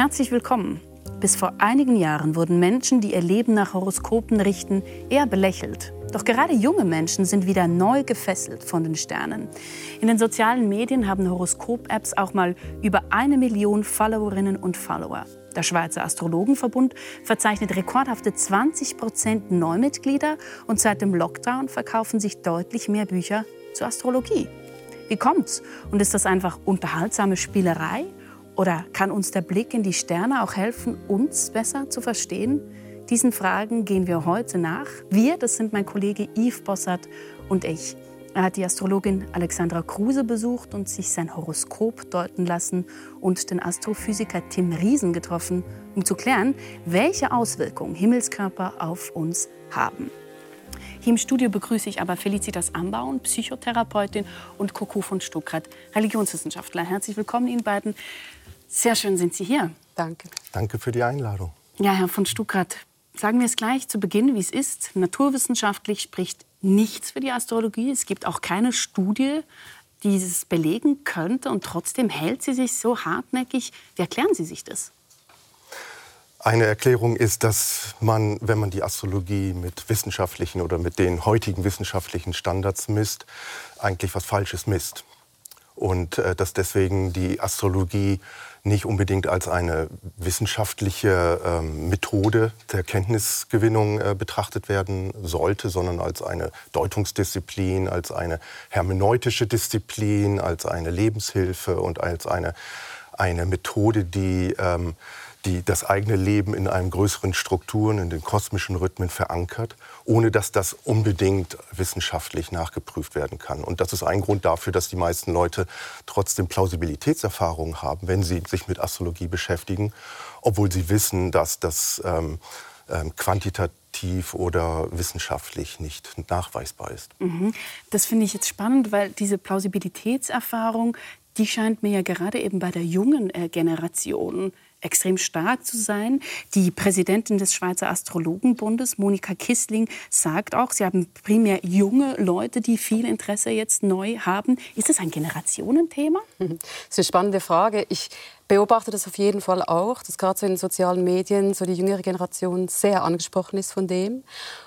Herzlich willkommen. Bis vor einigen Jahren wurden Menschen, die ihr Leben nach Horoskopen richten, eher belächelt. Doch gerade junge Menschen sind wieder neu gefesselt von den Sternen. In den sozialen Medien haben Horoskop-Apps auch mal über eine Million Followerinnen und Follower. Der Schweizer Astrologenverbund verzeichnet rekordhafte 20 Prozent Neumitglieder und seit dem Lockdown verkaufen sich deutlich mehr Bücher zur Astrologie. Wie kommt's? Und ist das einfach unterhaltsame Spielerei? Oder kann uns der Blick in die Sterne auch helfen, uns besser zu verstehen? Diesen Fragen gehen wir heute nach. Wir, das sind mein Kollege Yves Bossert und ich. Er hat die Astrologin Alexandra Kruse besucht und sich sein Horoskop deuten lassen und den Astrophysiker Tim Riesen getroffen, um zu klären, welche Auswirkungen Himmelskörper auf uns haben. Hier im Studio begrüße ich aber Felicitas Ambaun, Psychotherapeutin und Coco von Stuckrad, Religionswissenschaftler. Herzlich willkommen Ihnen beiden. Sehr schön sind Sie hier. Danke. Danke für die Einladung. Ja, Herr von Stuckrad, Sagen wir es gleich zu Beginn, wie es ist. Naturwissenschaftlich spricht nichts für die Astrologie. Es gibt auch keine Studie, die es belegen könnte. Und trotzdem hält sie sich so hartnäckig. Wie erklären Sie sich das? Eine Erklärung ist, dass man, wenn man die Astrologie mit wissenschaftlichen oder mit den heutigen wissenschaftlichen Standards misst, eigentlich was Falsches misst. Und äh, dass deswegen die Astrologie nicht unbedingt als eine wissenschaftliche ähm, Methode der Kenntnisgewinnung äh, betrachtet werden sollte, sondern als eine Deutungsdisziplin, als eine hermeneutische Disziplin, als eine Lebenshilfe und als eine, eine Methode, die ähm, die das eigene Leben in einem größeren Strukturen, in den kosmischen Rhythmen verankert, ohne dass das unbedingt wissenschaftlich nachgeprüft werden kann. Und das ist ein Grund dafür, dass die meisten Leute trotzdem Plausibilitätserfahrungen haben, wenn sie sich mit Astrologie beschäftigen, obwohl sie wissen, dass das ähm, ähm, quantitativ oder wissenschaftlich nicht nachweisbar ist. Mhm. Das finde ich jetzt spannend, weil diese Plausibilitätserfahrung, die scheint mir ja gerade eben bei der jungen äh, Generation extrem stark zu sein. Die Präsidentin des Schweizer Astrologenbundes, Monika Kissling, sagt auch, sie haben primär junge Leute, die viel Interesse jetzt neu haben. Ist das ein Generationenthema? Das ist eine spannende Frage. Ich beobachte das auf jeden Fall auch, dass gerade so in den sozialen Medien so die jüngere Generation sehr angesprochen ist von dem.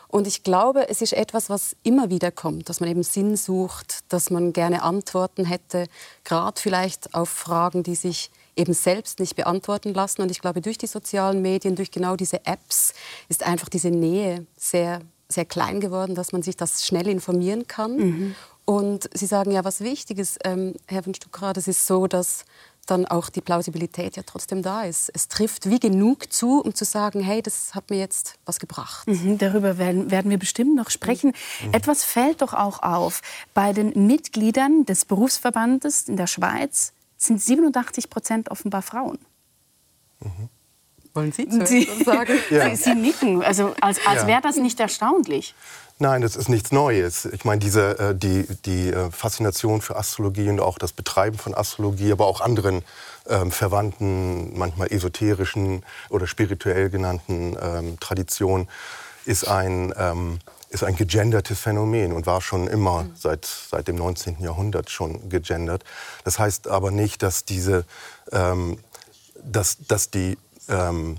Und ich glaube, es ist etwas, was immer wieder kommt, dass man eben Sinn sucht, dass man gerne Antworten hätte, gerade vielleicht auf Fragen, die sich eben selbst nicht beantworten lassen. Und ich glaube, durch die sozialen Medien, durch genau diese Apps ist einfach diese Nähe sehr, sehr klein geworden, dass man sich das schnell informieren kann. Mhm. Und Sie sagen ja, was wichtig ist, ähm, Herr von Stuckrad, es ist so, dass dann auch die Plausibilität ja trotzdem da ist. Es trifft wie genug zu, um zu sagen, hey, das hat mir jetzt was gebracht. Mhm, darüber werden, werden wir bestimmt noch sprechen. Mhm. Etwas fällt doch auch auf. Bei den Mitgliedern des Berufsverbandes in der Schweiz sind 87 Prozent offenbar Frauen. Mhm. Wollen Sie Sie, sagen? Ja. Sie, Sie, nicken, also als, als ja. wäre das nicht erstaunlich. Nein, das ist nichts Neues. Ich meine, diese, äh, die, die äh, Faszination für Astrologie und auch das Betreiben von Astrologie, aber auch anderen ähm, verwandten, manchmal esoterischen oder spirituell genannten ähm, Traditionen, ist ein, ähm, ist ein gegendertes Phänomen und war schon immer mhm. seit, seit dem 19. Jahrhundert schon gegendert. Das heißt aber nicht, dass, diese, ähm, dass, dass, die, ähm,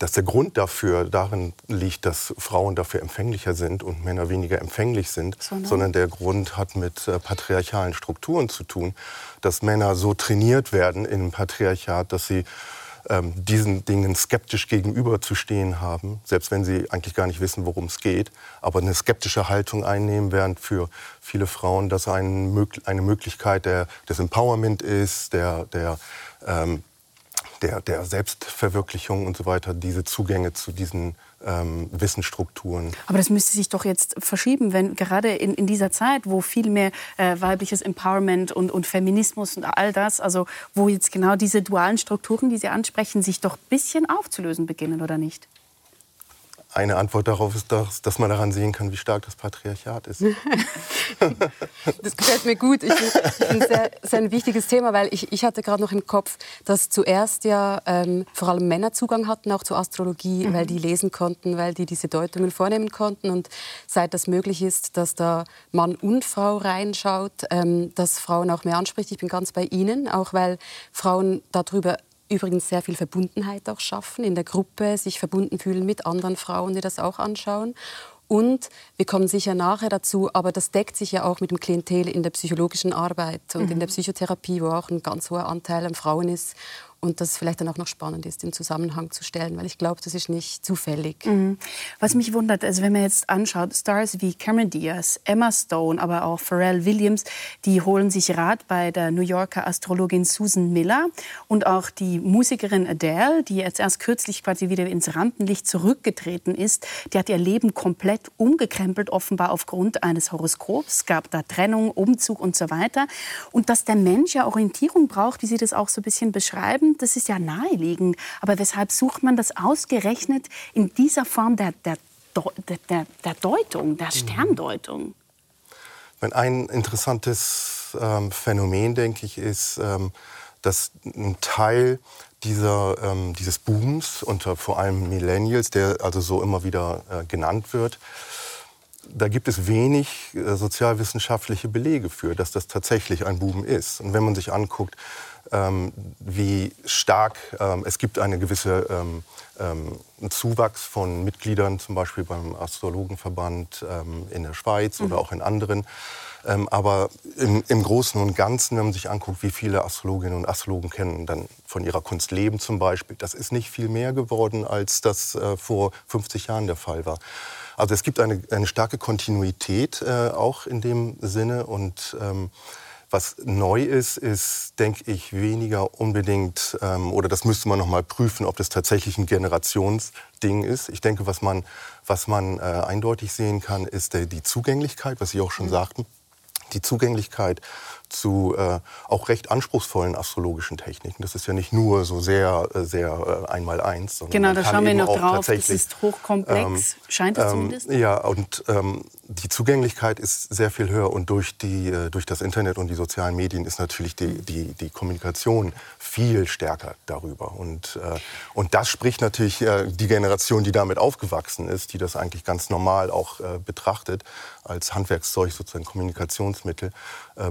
dass der Grund dafür darin liegt, dass Frauen dafür empfänglicher sind und Männer weniger empfänglich sind, sondern, sondern der Grund hat mit äh, patriarchalen Strukturen zu tun, dass Männer so trainiert werden im Patriarchat, dass sie ähm, diesen Dingen skeptisch gegenüberzustehen haben, selbst wenn sie eigentlich gar nicht wissen, worum es geht, aber eine skeptische Haltung einnehmen, während für viele Frauen das ein, eine Möglichkeit der, des Empowerment ist, der, der ähm, der, der Selbstverwirklichung und so weiter, diese Zugänge zu diesen ähm, Wissensstrukturen. Aber das müsste sich doch jetzt verschieben, wenn gerade in, in dieser Zeit, wo viel mehr äh, weibliches Empowerment und, und Feminismus und all das, also wo jetzt genau diese dualen Strukturen, die Sie ansprechen, sich doch ein bisschen aufzulösen beginnen, oder nicht? Eine Antwort darauf ist, dass, dass man daran sehen kann, wie stark das Patriarchat ist. das gefällt mir gut. Ich, finde es sehr, ein wichtiges Thema, weil ich, ich hatte gerade noch im Kopf, dass zuerst ja ähm, vor allem Männer Zugang hatten, auch zur Astrologie, mhm. weil die lesen konnten, weil die diese Deutungen vornehmen konnten. Und seit das möglich ist, dass da Mann und Frau reinschaut, ähm, dass Frauen auch mehr anspricht. Ich bin ganz bei Ihnen, auch weil Frauen darüber übrigens sehr viel Verbundenheit auch schaffen in der Gruppe, sich verbunden fühlen mit anderen Frauen, die das auch anschauen. Und wir kommen sicher nachher dazu, aber das deckt sich ja auch mit dem Klientel in der psychologischen Arbeit und mhm. in der Psychotherapie, wo auch ein ganz hoher Anteil an Frauen ist und das vielleicht dann auch noch spannend ist, im Zusammenhang zu stellen, weil ich glaube, das ist nicht zufällig. Mhm. Was mich wundert, also wenn man jetzt anschaut, Stars wie Cameron Diaz, Emma Stone, aber auch Pharrell Williams, die holen sich Rat bei der New Yorker Astrologin Susan Miller und auch die Musikerin Adele, die jetzt erst kürzlich quasi wieder ins Rampenlicht zurückgetreten ist, die hat ihr Leben komplett umgekrempelt, offenbar aufgrund eines Horoskops. Gab da Trennung, Umzug und so weiter. Und dass der Mensch ja Orientierung braucht, wie Sie das auch so ein bisschen beschreiben, Leben, das ist ja naheliegend. Aber weshalb sucht man das ausgerechnet in dieser Form der, der, der, der Deutung, der mhm. Sterndeutung? Ein interessantes ähm, Phänomen, denke ich, ist, ähm, dass ein Teil dieser, ähm, dieses Booms unter vor allem Millennials, der also so immer wieder äh, genannt wird, da gibt es wenig äh, sozialwissenschaftliche Belege für, dass das tatsächlich ein Boom ist. Und wenn man sich anguckt, ähm, wie stark ähm, es gibt eine gewisse ähm, ähm, Zuwachs von Mitgliedern, zum Beispiel beim Astrologenverband ähm, in der Schweiz mhm. oder auch in anderen. Ähm, aber im, im, Großen und Ganzen, wenn man sich anguckt, wie viele Astrologinnen und Astrologen kennen dann von ihrer Kunst leben zum Beispiel, das ist nicht viel mehr geworden, als das äh, vor 50 Jahren der Fall war. Also es gibt eine, eine starke Kontinuität äh, auch in dem Sinne und was neu ist, ist, denke ich, weniger unbedingt, ähm, oder das müsste man noch mal prüfen, ob das tatsächlich ein Generationsding ist. Ich denke, was man, was man äh, eindeutig sehen kann, ist der, die Zugänglichkeit, was Sie auch schon mhm. sagten. Die Zugänglichkeit zu äh, auch recht anspruchsvollen astrologischen Techniken. Das ist ja nicht nur so sehr, äh, sehr äh, einmal eins. Genau, da schauen wir noch drauf. Das ist hochkomplex, ähm, scheint es ähm, zumindest. Ja, und ähm, die Zugänglichkeit ist sehr viel höher und durch, die, äh, durch das Internet und die sozialen Medien ist natürlich die, die, die Kommunikation viel stärker darüber. Und, äh, und das spricht natürlich äh, die Generation, die damit aufgewachsen ist, die das eigentlich ganz normal auch betrachtet, als Handwerkszeug, sozusagen Kommunikationsmittel, äh,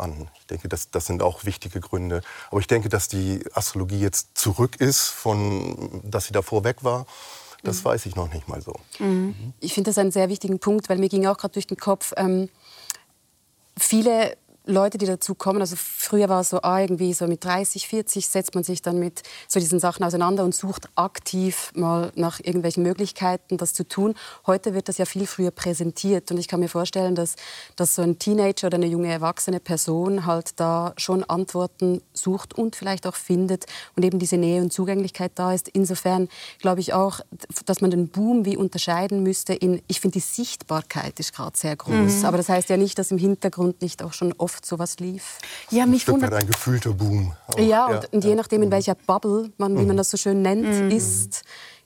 an. Ich denke, das, das sind auch wichtige Gründe. Aber ich denke, dass die Astrologie jetzt zurück ist, von, dass sie davor weg war. Das mhm. weiß ich noch nicht mal so. Mhm. Ich finde das einen sehr wichtigen Punkt, weil mir ging auch gerade durch den Kopf, ähm, viele Leute, die dazu kommen, also früher war es so, ah, irgendwie so mit 30, 40 setzt man sich dann mit so diesen Sachen auseinander und sucht aktiv mal nach irgendwelchen Möglichkeiten, das zu tun. Heute wird das ja viel früher präsentiert und ich kann mir vorstellen, dass, dass so ein Teenager oder eine junge erwachsene Person halt da schon Antworten sucht und vielleicht auch findet und eben diese Nähe und Zugänglichkeit da ist. Insofern glaube ich auch, dass man den Boom wie unterscheiden müsste in, ich finde die Sichtbarkeit ist gerade sehr groß, mhm. aber das heißt ja nicht, dass im Hintergrund nicht auch schon oft oft sowas lief. Ja, mich wundert ein gefühlter Boom. Auch. Ja, und, ja, und je nachdem, in welcher Bubble man, wie man mhm. das so schön nennt, mhm. ist,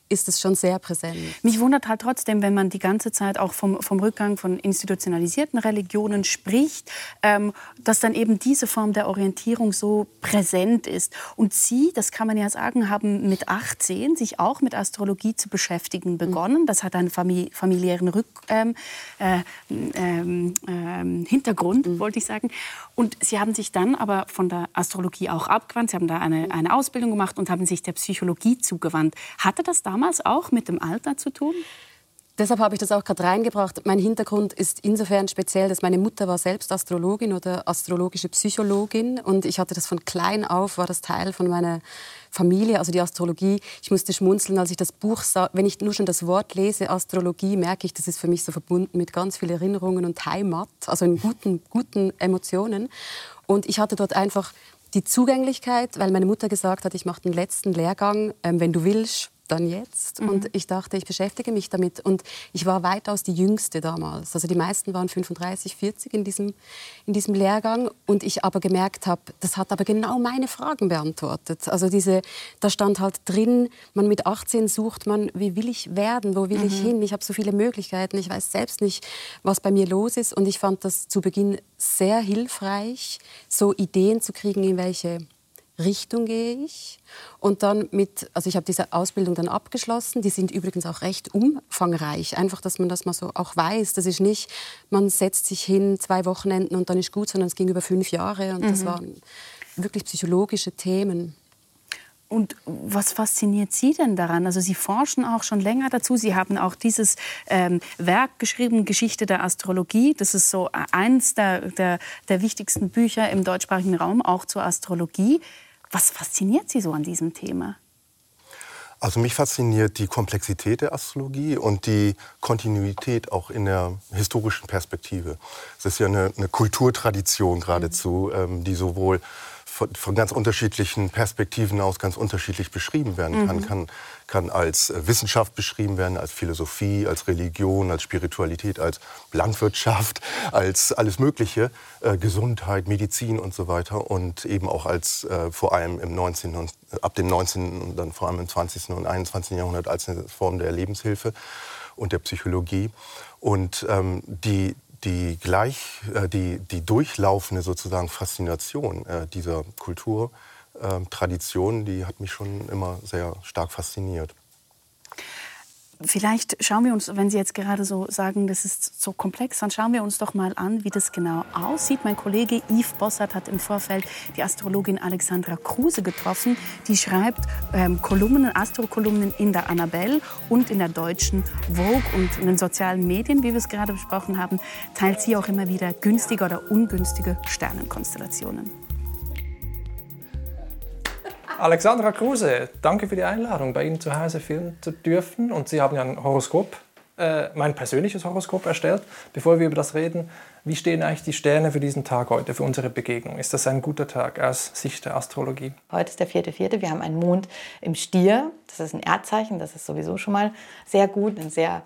ist es schon sehr präsent. Mich wundert halt trotzdem, wenn man die ganze Zeit auch vom, vom Rückgang von institutionalisierten Religionen spricht, ähm, dass dann eben diese Form der Orientierung so präsent ist. Und Sie, das kann man ja sagen, haben mit 18 sich auch mit Astrologie zu beschäftigen begonnen. Das hat einen famili familiären Rück, ähm, äh, ähm, ähm Hintergrund, mhm. wollte ich sagen. Und Sie haben sich dann aber von der Astrologie auch abgewandt. Sie haben da eine, eine Ausbildung gemacht und haben sich der Psychologie zugewandt. Hatte das damals auch mit dem Alter zu tun? Deshalb habe ich das auch gerade reingebracht. Mein Hintergrund ist insofern speziell, dass meine Mutter war selbst Astrologin oder astrologische Psychologin und ich hatte das von klein auf, war das Teil von meiner Familie, also die Astrologie. Ich musste schmunzeln, als ich das Buch sah. Wenn ich nur schon das Wort lese, Astrologie, merke ich, das ist für mich so verbunden mit ganz vielen Erinnerungen und Heimat, also in guten, guten Emotionen. Und ich hatte dort einfach die Zugänglichkeit, weil meine Mutter gesagt hat, ich mache den letzten Lehrgang, ähm, wenn du willst, dann jetzt. Mhm. Und ich dachte, ich beschäftige mich damit. Und ich war weitaus die Jüngste damals. Also die meisten waren 35, 40 in diesem, in diesem Lehrgang. Und ich aber gemerkt habe, das hat aber genau meine Fragen beantwortet. Also diese, da stand halt drin, man mit 18 sucht man, wie will ich werden, wo will mhm. ich hin? Ich habe so viele Möglichkeiten. Ich weiß selbst nicht, was bei mir los ist. Und ich fand das zu Beginn sehr hilfreich, so Ideen zu kriegen, in welche Richtung gehe ich. Und dann mit, also ich habe diese Ausbildung dann abgeschlossen. Die sind übrigens auch recht umfangreich. Einfach, dass man das mal so auch weiß. Das ist nicht, man setzt sich hin zwei Wochenenden und dann ist gut, sondern es ging über fünf Jahre und mhm. das waren wirklich psychologische Themen. Und was fasziniert Sie denn daran? Also Sie forschen auch schon länger dazu. Sie haben auch dieses ähm, Werk geschrieben, Geschichte der Astrologie. Das ist so eins der, der, der wichtigsten Bücher im deutschsprachigen Raum, auch zur Astrologie. Was fasziniert Sie so an diesem Thema? Also mich fasziniert die Komplexität der Astrologie und die Kontinuität auch in der historischen Perspektive. Es ist ja eine, eine Kulturtradition geradezu, ähm, die sowohl von, von, ganz unterschiedlichen Perspektiven aus ganz unterschiedlich beschrieben werden kann. Mhm. kann. Kann als äh, Wissenschaft beschrieben werden, als Philosophie, als Religion, als Spiritualität, als Landwirtschaft, als alles Mögliche, äh, Gesundheit, Medizin und so weiter. Und eben auch als äh, vor allem im 19. und äh, ab dem 19. und dann vor allem im 20. und 21. Jahrhundert als eine Form der Lebenshilfe und der Psychologie. Und ähm, die, die gleich, äh, die, die durchlaufende sozusagen Faszination äh, dieser Kulturtradition, die hat mich schon immer sehr stark fasziniert. Vielleicht schauen wir uns, wenn Sie jetzt gerade so sagen, das ist so komplex, dann schauen wir uns doch mal an, wie das genau aussieht. Mein Kollege Yves Bossert hat im Vorfeld die Astrologin Alexandra Kruse getroffen. Die schreibt ähm, Kolumnen, Astrokolumnen in der Annabelle und in der deutschen Vogue und in den sozialen Medien, wie wir es gerade besprochen haben, teilt sie auch immer wieder günstige oder ungünstige Sternenkonstellationen. Alexandra Kruse, danke für die Einladung, bei Ihnen zu Hause filmen zu dürfen. Und Sie haben ja ein Horoskop, äh, mein persönliches Horoskop erstellt. Bevor wir über das reden, wie stehen eigentlich die Sterne für diesen Tag heute, für unsere Begegnung? Ist das ein guter Tag aus Sicht der Astrologie? Heute ist der 4.4. Wir haben einen Mond im Stier. Das ist ein Erdzeichen, das ist sowieso schon mal sehr gut, ein sehr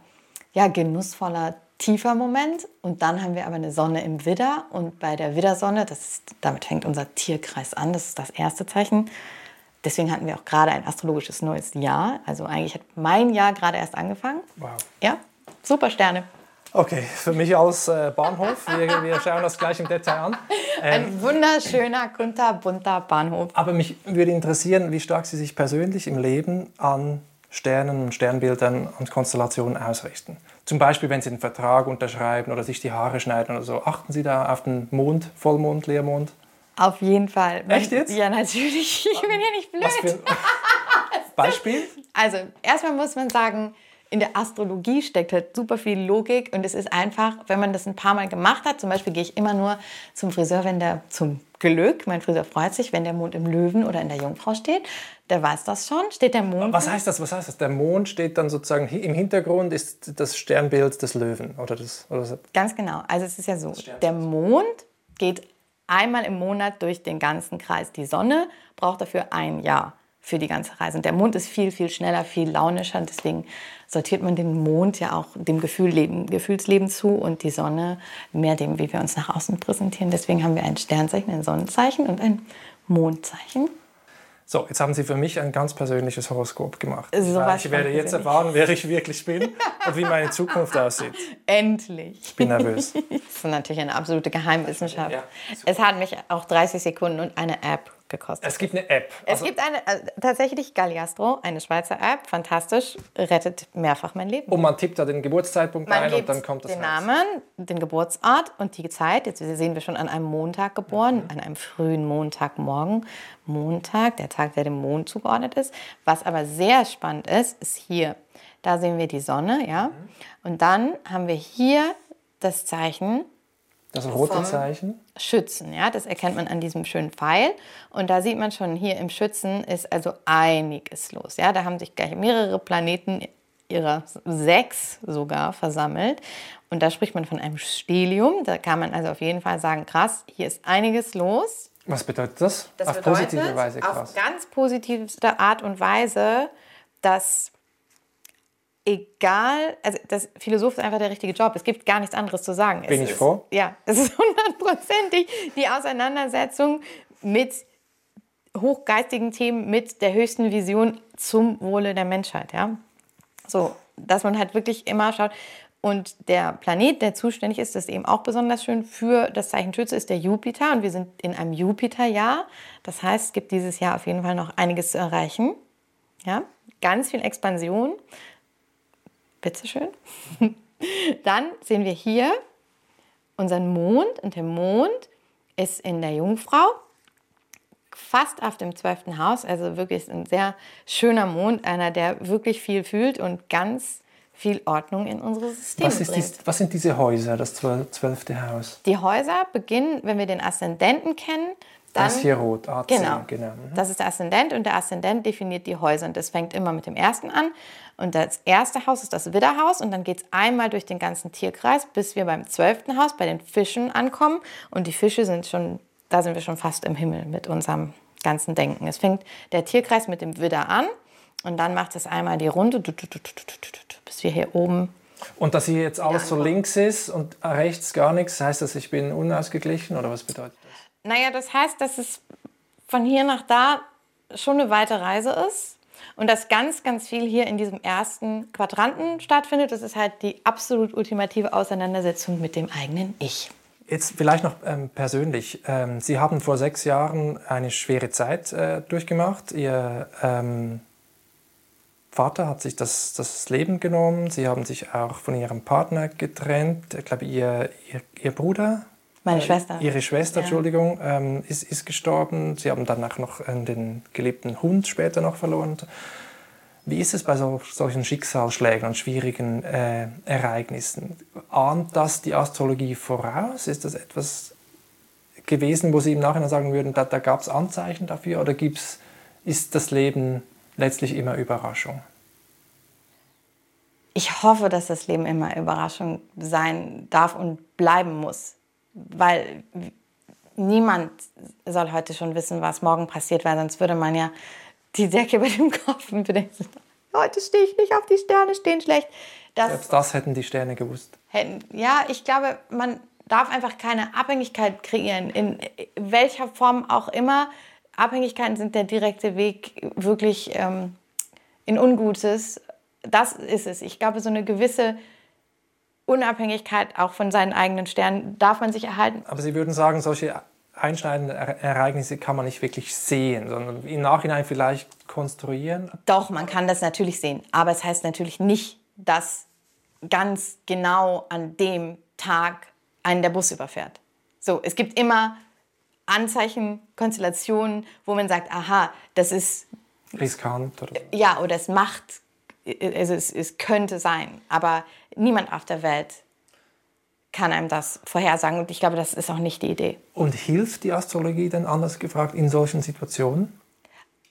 ja, genussvoller tiefer Moment und dann haben wir aber eine Sonne im Widder und bei der Widdersonne, das ist, damit fängt unser Tierkreis an, das ist das erste Zeichen, Deswegen hatten wir auch gerade ein astrologisches neues Jahr. Also eigentlich hat mein Jahr gerade erst angefangen. Wow. Ja, super Sterne. Okay, für mich als äh, Bahnhof. Wir, wir, schauen das gleich im Detail an. Ähm, Ein wunderschöner, kunterbunter Bahnhof. Aber mich würde interessieren, wie stark Sie sich persönlich im Leben an Sternen und Sternbildern und Konstellationen ausrichten. Zum Beispiel, wenn Sie einen Vertrag unterschreiben oder sich die Haare schneiden oder so. Achten Sie da auf den Mond, Vollmond, Leermond? Auf jeden Fall. Echt jetzt? Ja, natürlich. Ich bin ja nicht blöd. Beispiel? Also, erstmal muss man sagen, in der Astrologie steckt halt super viel Logik und es ist einfach, wenn man das ein paar Mal gemacht hat, zum Beispiel gehe ich immer nur zum Friseur, wenn der zum Glück, mein Friseur freut sich, wenn der Mond im Löwen oder in der Jungfrau steht, der weiß das schon, steht der Mond. Was heißt das? Was heißt das? Der Mond steht dann sozusagen im Hintergrund ist das Sternbild des Löwen oder das oder Ganz genau. Also es ist ja so, der Mond geht einmal im Monat durch den ganzen Kreis. Die Sonne braucht dafür ein Jahr für die ganze Reise. Und der Mond ist viel, viel schneller, viel launischer. Und deswegen sortiert man den Mond ja auch dem Gefühlleben, Gefühlsleben zu und die Sonne mehr dem, wie wir uns nach außen präsentieren. Deswegen haben wir ein Sternzeichen, ein Sonnenzeichen und ein Mondzeichen. So, jetzt haben Sie für mich ein ganz persönliches Horoskop gemacht. So ich werde jetzt erfahren, wer ich wirklich bin und wie meine Zukunft aussieht. Endlich. Ich bin nervös. das ist natürlich eine absolute Geheimwissenschaft. Ja, es hat mich auch 30 Sekunden und eine App gekostet. Es gibt eine App. Also es gibt eine, äh, tatsächlich Galliastro, eine Schweizer App, fantastisch, rettet mehrfach mein Leben. Und man tippt da den Geburtszeitpunkt man ein und dann kommt das den raus. Namen, den Geburtsort und die Zeit. Jetzt sehen wir schon an einem Montag geboren, mhm. an einem frühen Montagmorgen. Montag, der Tag, der dem Mond zugeordnet ist. Was aber sehr spannend ist, ist hier. Da sehen wir die Sonne, ja. Mhm. Und dann haben wir hier das Zeichen das rote Zeichen? Schützen, ja, das erkennt man an diesem schönen Pfeil. Und da sieht man schon, hier im Schützen ist also einiges los. Ja, da haben sich gleich mehrere Planeten ihrer sechs sogar versammelt. Und da spricht man von einem Stelium. Da kann man also auf jeden Fall sagen, krass, hier ist einiges los. Was bedeutet das? das auf bedeutet, positive Weise krass. Auf ganz positivste Art und Weise, dass egal, also das Philosoph ist einfach der richtige Job. Es gibt gar nichts anderes zu sagen. Bin es ich froh? Ja, es ist hundertprozentig die Auseinandersetzung mit hochgeistigen Themen, mit der höchsten Vision zum Wohle der Menschheit. Ja? So, dass man halt wirklich immer schaut. Und der Planet, der zuständig ist, das ist eben auch besonders schön für das Zeichen Schütze, ist der Jupiter. Und wir sind in einem Jupiterjahr. Das heißt, es gibt dieses Jahr auf jeden Fall noch einiges zu erreichen. Ja? Ganz viel Expansion. Bitteschön. Dann sehen wir hier unseren Mond und der Mond ist in der Jungfrau. fast auf dem zwölften Haus, also wirklich ein sehr schöner Mond, einer, der wirklich viel fühlt und ganz viel Ordnung in unsere Systeme was, ist bringt. Die, was sind diese Häuser, das zwölfte Haus? Die Häuser beginnen, wenn wir den Aszendenten kennen, dann, das hier rot, AC, genau. genau. Mhm. Das ist der Aszendent und der Aszendent definiert die Häuser und das fängt immer mit dem ersten an. Und das erste Haus ist das Widderhaus und dann geht es einmal durch den ganzen Tierkreis, bis wir beim zwölften Haus bei den Fischen ankommen. Und die Fische sind schon, da sind wir schon fast im Himmel mit unserem ganzen Denken. Es fängt der Tierkreis mit dem Widder an und dann macht es einmal die Runde, bis wir hier oben und dass hier jetzt alles so links ist und rechts gar nichts, heißt das, ich bin unausgeglichen oder was bedeutet das? Naja, das heißt, dass es von hier nach da schon eine weite Reise ist und dass ganz, ganz viel hier in diesem ersten Quadranten stattfindet. Das ist halt die absolut ultimative Auseinandersetzung mit dem eigenen Ich. Jetzt vielleicht noch ähm, persönlich. Ähm, Sie haben vor sechs Jahren eine schwere Zeit äh, durchgemacht. Ihr ähm, Vater hat sich das, das Leben genommen. Sie haben sich auch von Ihrem Partner getrennt. Ich glaube, Ihr, Ihr, Ihr Bruder meine Schwester. Ihre Schwester, ja. Entschuldigung, ähm, ist, ist gestorben. Sie haben danach noch äh, den geliebten Hund später noch verloren. Wie ist es bei so, solchen Schicksalsschlägen und schwierigen äh, Ereignissen? Ahnt das die Astrologie voraus? Ist das etwas gewesen, wo Sie im Nachhinein sagen würden, da, da gab es Anzeichen dafür? Oder gibt's, ist das Leben letztlich immer Überraschung? Ich hoffe, dass das Leben immer Überraschung sein darf und bleiben muss weil niemand soll heute schon wissen, was morgen passiert, weil sonst würde man ja die Decke über dem Kopf bedenken. Heute stehe ich nicht auf die Sterne, stehen schlecht. Das, Selbst das hätten die Sterne gewusst. Hätten, ja, ich glaube, man darf einfach keine Abhängigkeit kreieren, in welcher Form auch immer. Abhängigkeiten sind der direkte Weg wirklich ähm, in Ungutes. Das ist es. Ich glaube, so eine gewisse Unabhängigkeit auch von seinen eigenen Sternen darf man sich erhalten. Aber Sie würden sagen, solche einschneidenden Ereignisse kann man nicht wirklich sehen, sondern im Nachhinein vielleicht konstruieren? Doch, man kann das natürlich sehen. Aber es heißt natürlich nicht, dass ganz genau an dem Tag einen der Bus überfährt. So, es gibt immer Anzeichen, Konstellationen, wo man sagt, aha, das ist riskant oder ja oder es macht also es, es könnte sein, aber niemand auf der Welt kann einem das vorhersagen. Und ich glaube, das ist auch nicht die Idee. Und hilft die Astrologie denn anders gefragt in solchen Situationen?